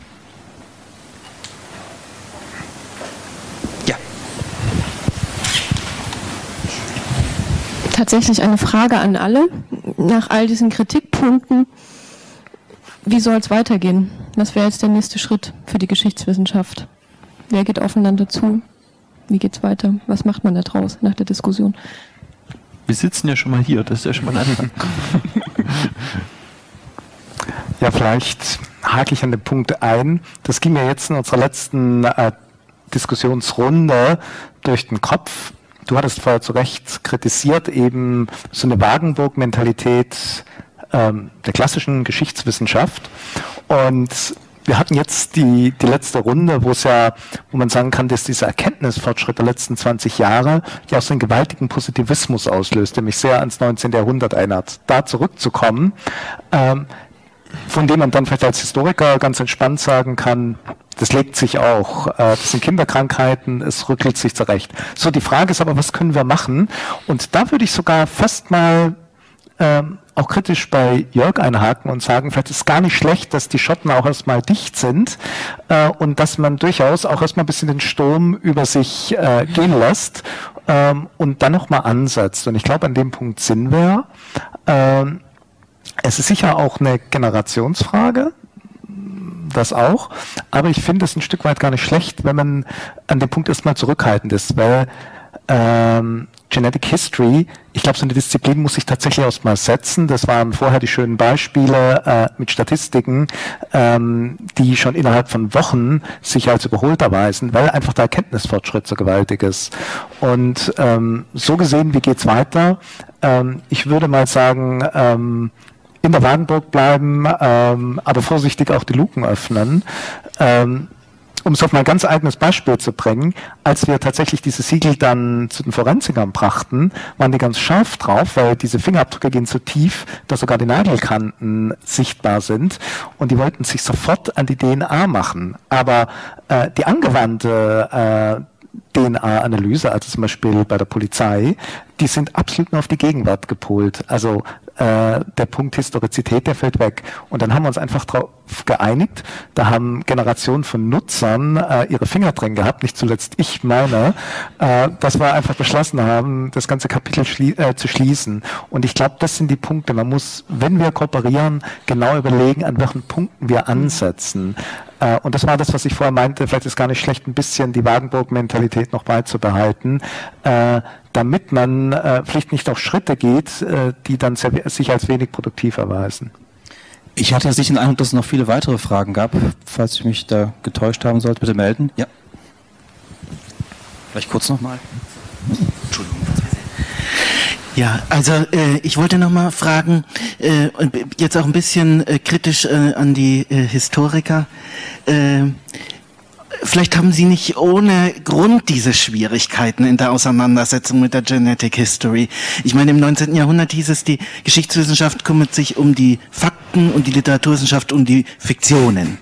Tatsächlich eine Frage an alle. Nach all diesen Kritikpunkten, wie soll es weitergehen? Was wäre jetzt der nächste Schritt für die Geschichtswissenschaft? Wer geht aufeinander zu? Wie geht es weiter? Was macht man da draus nach der Diskussion? Wir sitzen ja schon mal hier, das ist ja schon mal ein Anfang. Ja, vielleicht hake ich an den Punkt ein. Das ging mir jetzt in unserer letzten äh, Diskussionsrunde durch den Kopf. Du hattest vorher zu Recht kritisiert, eben so eine Wagenburg-Mentalität ähm, der klassischen Geschichtswissenschaft. Und wir hatten jetzt die, die letzte Runde, wo es ja, wo man sagen kann, dass dieser Erkenntnisfortschritt der letzten 20 Jahre ja auch so einen gewaltigen Positivismus auslöst, der mich sehr ans 19. Jahrhundert erinnert. Da zurückzukommen, ähm, von dem man dann vielleicht als Historiker ganz entspannt sagen kann, das legt sich auch. Äh, das sind Kinderkrankheiten, es rückelt sich zurecht. So, die Frage ist aber, was können wir machen? Und da würde ich sogar fast mal ähm, auch kritisch bei Jörg einhaken und sagen, vielleicht ist gar nicht schlecht, dass die Schotten auch erstmal dicht sind äh, und dass man durchaus auch erstmal ein bisschen den Sturm über sich äh, gehen lässt ähm, und dann nochmal ansetzt. Und ich glaube, an dem Punkt sind wir. Ähm, es ist sicher auch eine Generationsfrage, das auch, aber ich finde es ein Stück weit gar nicht schlecht, wenn man an dem Punkt erstmal zurückhaltend ist, weil ähm, Genetic History, ich glaube, so eine Disziplin muss sich tatsächlich erstmal setzen. Das waren vorher die schönen Beispiele äh, mit Statistiken, ähm, die schon innerhalb von Wochen sich als überholt erweisen, weil einfach der Erkenntnisfortschritt so gewaltig ist. Und ähm, so gesehen, wie geht's weiter? Ähm, ich würde mal sagen, ähm, in der Wagenburg bleiben, ähm, aber vorsichtig auch die Luken öffnen. Ähm, um es auf mein ganz eigenes Beispiel zu bringen, als wir tatsächlich diese Siegel dann zu den Forensikern brachten, waren die ganz scharf drauf, weil diese Fingerabdrücke gehen so tief, dass sogar die Nagelkanten sichtbar sind und die wollten sich sofort an die DNA machen. Aber äh, die angewandte äh, DNA-Analyse, also zum Beispiel bei der Polizei, die sind absolut nur auf die Gegenwart gepolt. Also äh, der Punkt Historizität, der fällt weg. Und dann haben wir uns einfach darauf geeinigt. Da haben Generationen von Nutzern äh, ihre Finger drin gehabt, nicht zuletzt ich meine, äh, dass wir einfach beschlossen haben, das ganze Kapitel schlie äh, zu schließen. Und ich glaube, das sind die Punkte. Man muss, wenn wir kooperieren, genau überlegen, an welchen Punkten wir ansetzen. Äh, und das war das, was ich vorher meinte, vielleicht ist gar nicht schlecht, ein bisschen die Wagenburg-Mentalität noch beizubehalten, äh, damit man äh, vielleicht nicht auf Schritte geht, die dann sich als wenig produktiv erweisen. Ich hatte jetzt nicht den Eindruck, dass es noch viele weitere Fragen gab. Falls ich mich da getäuscht haben sollte, bitte melden. Ja. Vielleicht kurz nochmal. Entschuldigung. Ja, also äh, ich wollte noch mal fragen, äh, jetzt auch ein bisschen äh, kritisch äh, an die äh, Historiker. Äh, vielleicht haben Sie nicht ohne Grund diese Schwierigkeiten in der Auseinandersetzung mit der Genetic History. Ich meine, im 19. Jahrhundert hieß es, die Geschichtswissenschaft kümmert sich um die Fakten und die Literaturwissenschaft um die Fiktionen.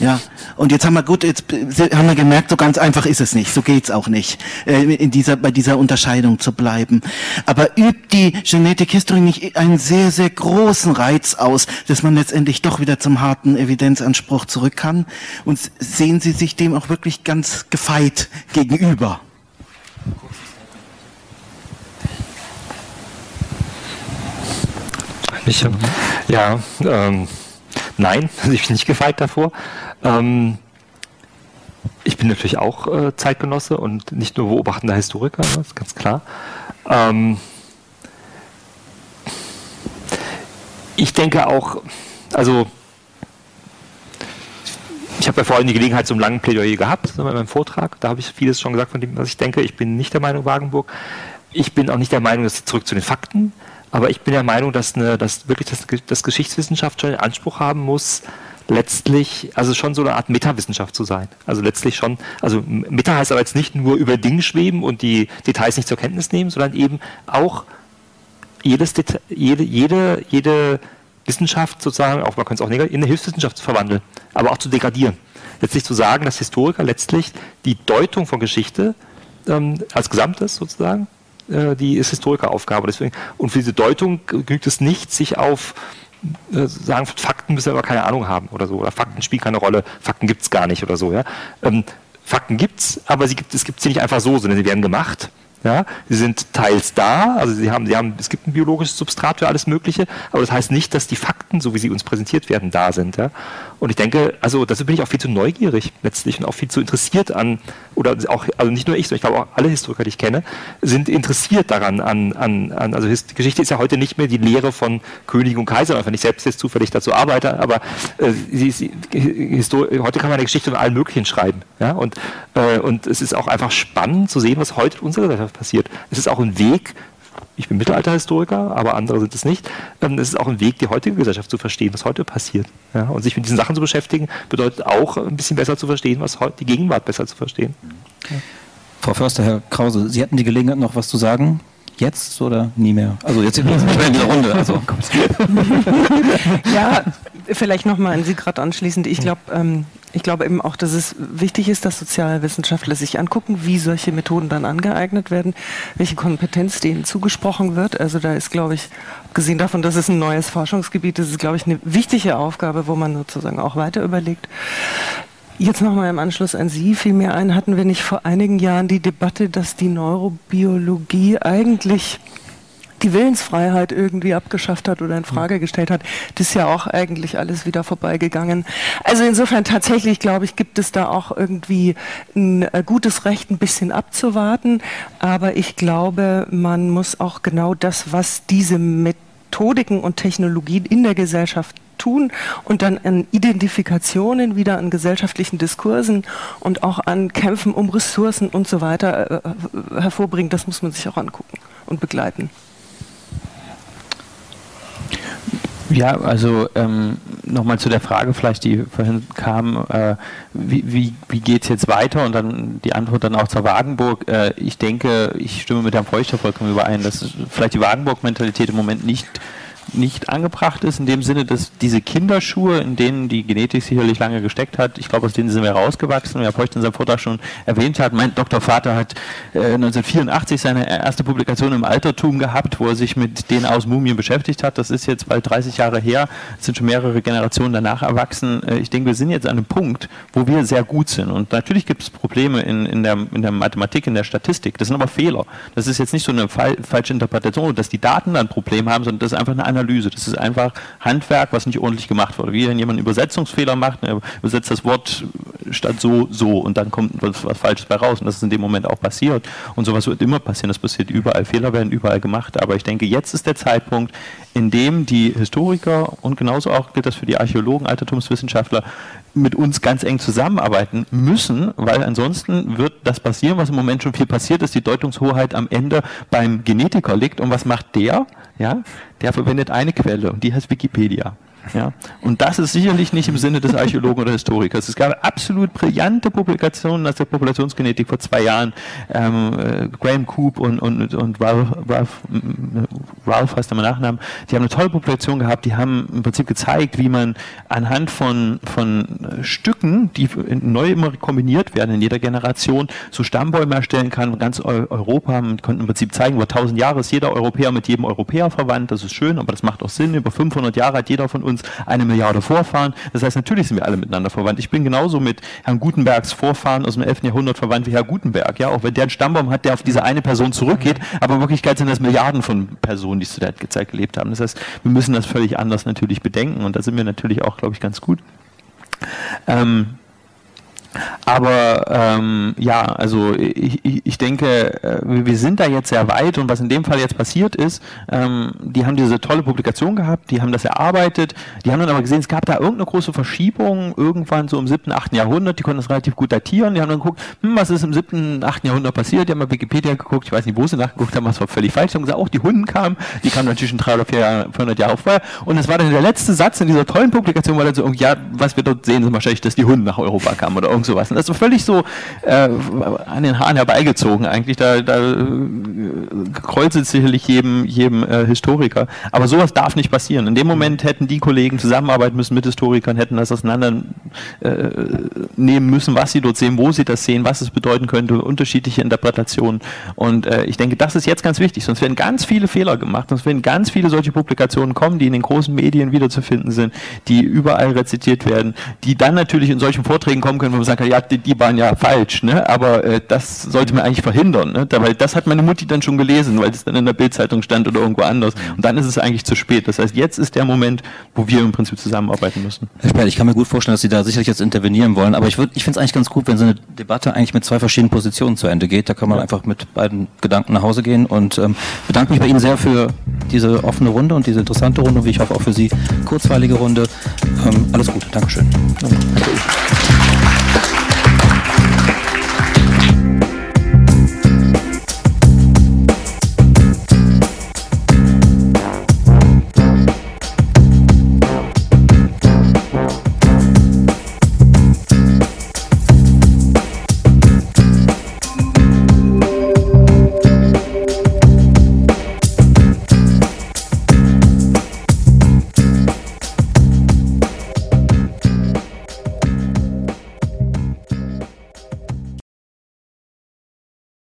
Ja, und jetzt haben wir gut, jetzt haben wir gemerkt, so ganz einfach ist es nicht, so geht's auch nicht, äh, in dieser, bei dieser Unterscheidung zu bleiben. Aber übt die Genetic History nicht einen sehr, sehr großen Reiz aus, dass man letztendlich doch wieder zum harten Evidenzanspruch zurück kann? Und sehen Sie sich dem auch wirklich ganz gefeit gegenüber? Ich, ja, ähm, nein, ich bin nicht gefeit davor. Ähm, ich bin natürlich auch äh, Zeitgenosse und nicht nur beobachtender Historiker, das ist ganz klar. Ähm, ich denke auch, also ich habe ja vorhin die Gelegenheit zum langen Plädoyer gehabt in meinem Vortrag. Da habe ich vieles schon gesagt von dem, was ich denke. Ich bin nicht der Meinung Wagenburg. Ich bin auch nicht der Meinung, dass zurück zu den Fakten. Aber ich bin der Meinung, dass, eine, dass wirklich das, das Geschichtswissenschaft schon den Anspruch haben muss, letztlich, also schon so eine Art Metawissenschaft zu sein. Also letztlich schon, also Meta heißt aber jetzt nicht nur über Dinge schweben und die Details nicht zur Kenntnis nehmen, sondern eben auch jedes Deta jede, jede, jede Wissenschaft sozusagen, auch man könnte es auch in eine Hilfswissenschaft zu verwandeln, aber auch zu degradieren. Letztlich zu sagen, dass Historiker letztlich die Deutung von Geschichte ähm, als Gesamtes sozusagen, äh, die ist Historikeraufgabe. Deswegen, und für diese Deutung genügt es nicht, sich auf äh, sagen, Fakten müssen wir aber keine Ahnung haben oder so. Oder Fakten spielen keine Rolle, Fakten gibt es gar nicht oder so. Ja? Ähm, Fakten gibt es, aber sie gibt, es gibt sie nicht einfach so, sondern sie werden gemacht. Ja, sie sind teils da, also sie haben, sie haben, es gibt ein biologisches Substrat für alles Mögliche, aber das heißt nicht, dass die Fakten, so wie sie uns präsentiert werden, da sind. Ja? Und ich denke, also dazu bin ich auch viel zu neugierig letztlich und auch viel zu interessiert an, oder auch, also nicht nur ich, sondern ich glaube auch alle Historiker, die ich kenne, sind interessiert daran, an, an, an also die Geschichte ist ja heute nicht mehr die Lehre von König und Kaiser, auch wenn ich selbst jetzt zufällig dazu arbeite, aber äh, sie, sie, heute kann man eine Geschichte von allen möglichen schreiben. Ja? Und, äh, und es ist auch einfach spannend zu sehen, was heute in unserer Gesellschaft passiert. Es ist auch ein Weg, ich bin Mittelalterhistoriker, aber andere sind es nicht. Ähm, es ist auch ein Weg, die heutige Gesellschaft zu verstehen, was heute passiert. Ja, und sich mit diesen Sachen zu beschäftigen, bedeutet auch ein bisschen besser zu verstehen, was heute, die Gegenwart besser zu verstehen. Ja. Frau Förster, Herr Krause, Sie hatten die Gelegenheit, noch was zu sagen. Jetzt oder nie mehr? Also jetzt sind wir in der Runde. Also. ja, vielleicht nochmal an Sie gerade anschließend. Ich glaube, ähm, ich glaube eben auch, dass es wichtig ist, dass Sozialwissenschaftler sich angucken, wie solche Methoden dann angeeignet werden, welche Kompetenz denen zugesprochen wird. Also da ist, glaube ich, abgesehen davon, dass es ein neues Forschungsgebiet ist, ist, glaube ich, eine wichtige Aufgabe, wo man sozusagen auch weiter überlegt. Jetzt nochmal im Anschluss an Sie fiel mir ein, hatten wir nicht vor einigen Jahren die Debatte, dass die Neurobiologie eigentlich die Willensfreiheit irgendwie abgeschafft hat oder in Frage gestellt hat, das ist ja auch eigentlich alles wieder vorbeigegangen. Also insofern tatsächlich, glaube ich, gibt es da auch irgendwie ein äh, gutes Recht, ein bisschen abzuwarten. Aber ich glaube, man muss auch genau das, was diese Methodiken und Technologien in der Gesellschaft tun und dann an Identifikationen wieder an gesellschaftlichen Diskursen und auch an Kämpfen um Ressourcen und so weiter äh, hervorbringen, das muss man sich auch angucken und begleiten. Ja, also ähm, nochmal zu der Frage vielleicht, die vorhin kam, äh, wie, wie, wie geht es jetzt weiter? Und dann die Antwort dann auch zur Wagenburg. Äh, ich denke, ich stimme mit Herrn Feuchter vollkommen überein, dass vielleicht die Wagenburg-Mentalität im Moment nicht nicht angebracht ist, in dem Sinne, dass diese Kinderschuhe, in denen die Genetik sicherlich lange gesteckt hat, ich glaube, aus denen sind wir rausgewachsen, Herr Feucht in seinem Vortrag schon erwähnt hat, mein Doktorvater hat äh, 1984 seine erste Publikation im Altertum gehabt, wo er sich mit denen aus Mumien beschäftigt hat. Das ist jetzt bald 30 Jahre her, es sind schon mehrere Generationen danach erwachsen. Äh, ich denke, wir sind jetzt an einem Punkt, wo wir sehr gut sind. Und natürlich gibt es Probleme in, in, der, in der Mathematik, in der Statistik. Das sind aber Fehler. Das ist jetzt nicht so eine falsche Interpretation, dass die Daten dann ein Problem haben, sondern das ist einfach eine Analyse. Das ist einfach Handwerk, was nicht ordentlich gemacht wurde. Wie wenn jemand einen Übersetzungsfehler macht, er übersetzt das Wort statt so, so und dann kommt was, was Falsches bei raus. Und das ist in dem Moment auch passiert. Und sowas wird immer passieren. Das passiert überall. Fehler werden überall gemacht. Aber ich denke, jetzt ist der Zeitpunkt, in dem die Historiker und genauso auch gilt das für die Archäologen, Altertumswissenschaftler mit uns ganz eng zusammenarbeiten müssen, weil ansonsten wird das passieren, was im Moment schon viel passiert ist, die Deutungshoheit am Ende beim Genetiker liegt. Und was macht der? Ja, der verwendet eine Quelle und die heißt Wikipedia. Ja? Und das ist sicherlich nicht im Sinne des Archäologen oder Historikers. Es gab absolut brillante Publikationen aus der Populationsgenetik vor zwei Jahren. Ähm, äh, Graham Coop und, und, und Ralph, Ralph, Ralph heißt der Nachnamen, die haben eine tolle Population gehabt, die haben im Prinzip gezeigt, wie man anhand von, von Stücken, die neu immer kombiniert werden in jeder Generation, so Stammbäume erstellen kann, ganz Europa. Man konnte im Prinzip zeigen, über 1000 Jahre ist jeder Europäer mit jedem Europäer verwandt. Das ist schön, aber das macht auch Sinn. Über 500 Jahre hat jeder von uns eine Milliarde Vorfahren. Das heißt, natürlich sind wir alle miteinander verwandt. Ich bin genauso mit Herrn Gutenbergs Vorfahren aus dem 11. Jahrhundert verwandt wie Herr Gutenberg. Ja, auch wenn der einen Stammbaum hat, der auf diese eine Person zurückgeht. Aber in Wirklichkeit sind das Milliarden von Personen, die zu der Zeit gelebt haben. Das heißt, wir müssen das völlig anders natürlich bedenken. Und da sind wir natürlich auch, glaube ich, ganz gut. Ähm, aber ähm, ja, also ich, ich denke, äh, wir sind da jetzt sehr weit und was in dem Fall jetzt passiert ist, ähm, die haben diese tolle Publikation gehabt, die haben das erarbeitet, die haben dann aber gesehen, es gab da irgendeine große Verschiebung irgendwann so im 7., 8. Jahrhundert, die konnten das relativ gut datieren, die haben dann geguckt, hm, was ist im 7., 8. Jahrhundert passiert, die haben mal Wikipedia geguckt, ich weiß nicht, wo sie nachgeguckt haben, was war völlig falsch, die haben gesagt, auch die Hunden kamen, die kamen natürlich schon 300 oder 400 Jahre vorher und es war dann der letzte Satz in dieser tollen Publikation, war dann so, ja, was wir dort sehen, ist wahrscheinlich, dass die Hunde nach Europa kamen oder irgend sowas. Und das war völlig so äh, an den Haaren herbeigezogen eigentlich. Da, da äh, kreuzelt sicherlich jedem, jedem äh, Historiker. Aber sowas darf nicht passieren. In dem Moment hätten die Kollegen zusammenarbeiten müssen mit Historikern, hätten das auseinander äh, müssen, was sie dort sehen, wo sie das sehen, was es bedeuten könnte, unterschiedliche Interpretationen. Und äh, ich denke, das ist jetzt ganz wichtig. Sonst werden ganz viele Fehler gemacht. Sonst werden ganz viele solche Publikationen kommen, die in den großen Medien wiederzufinden sind, die überall rezitiert werden, die dann natürlich in solchen Vorträgen kommen können, wo man sagt, ja, die, die waren ja falsch, ne? aber äh, das sollte man eigentlich verhindern, ne? weil das hat meine Mutti dann schon gelesen, weil es dann in der Bildzeitung stand oder irgendwo anders und dann ist es eigentlich zu spät. Das heißt, jetzt ist der Moment, wo wir im Prinzip zusammenarbeiten müssen. Herr Sperl, ich kann mir gut vorstellen, dass Sie da sicherlich jetzt intervenieren wollen, aber ich, würd, ich finde es eigentlich ganz gut, wenn so eine Debatte eigentlich mit zwei verschiedenen Positionen zu Ende geht. Da kann man ja. einfach mit beiden Gedanken nach Hause gehen und ähm, bedanke mich bei Ihnen sehr für diese offene Runde und diese interessante Runde, wie ich hoffe auch für Sie kurzweilige Runde. Ähm, alles Gute, Dankeschön. Danke.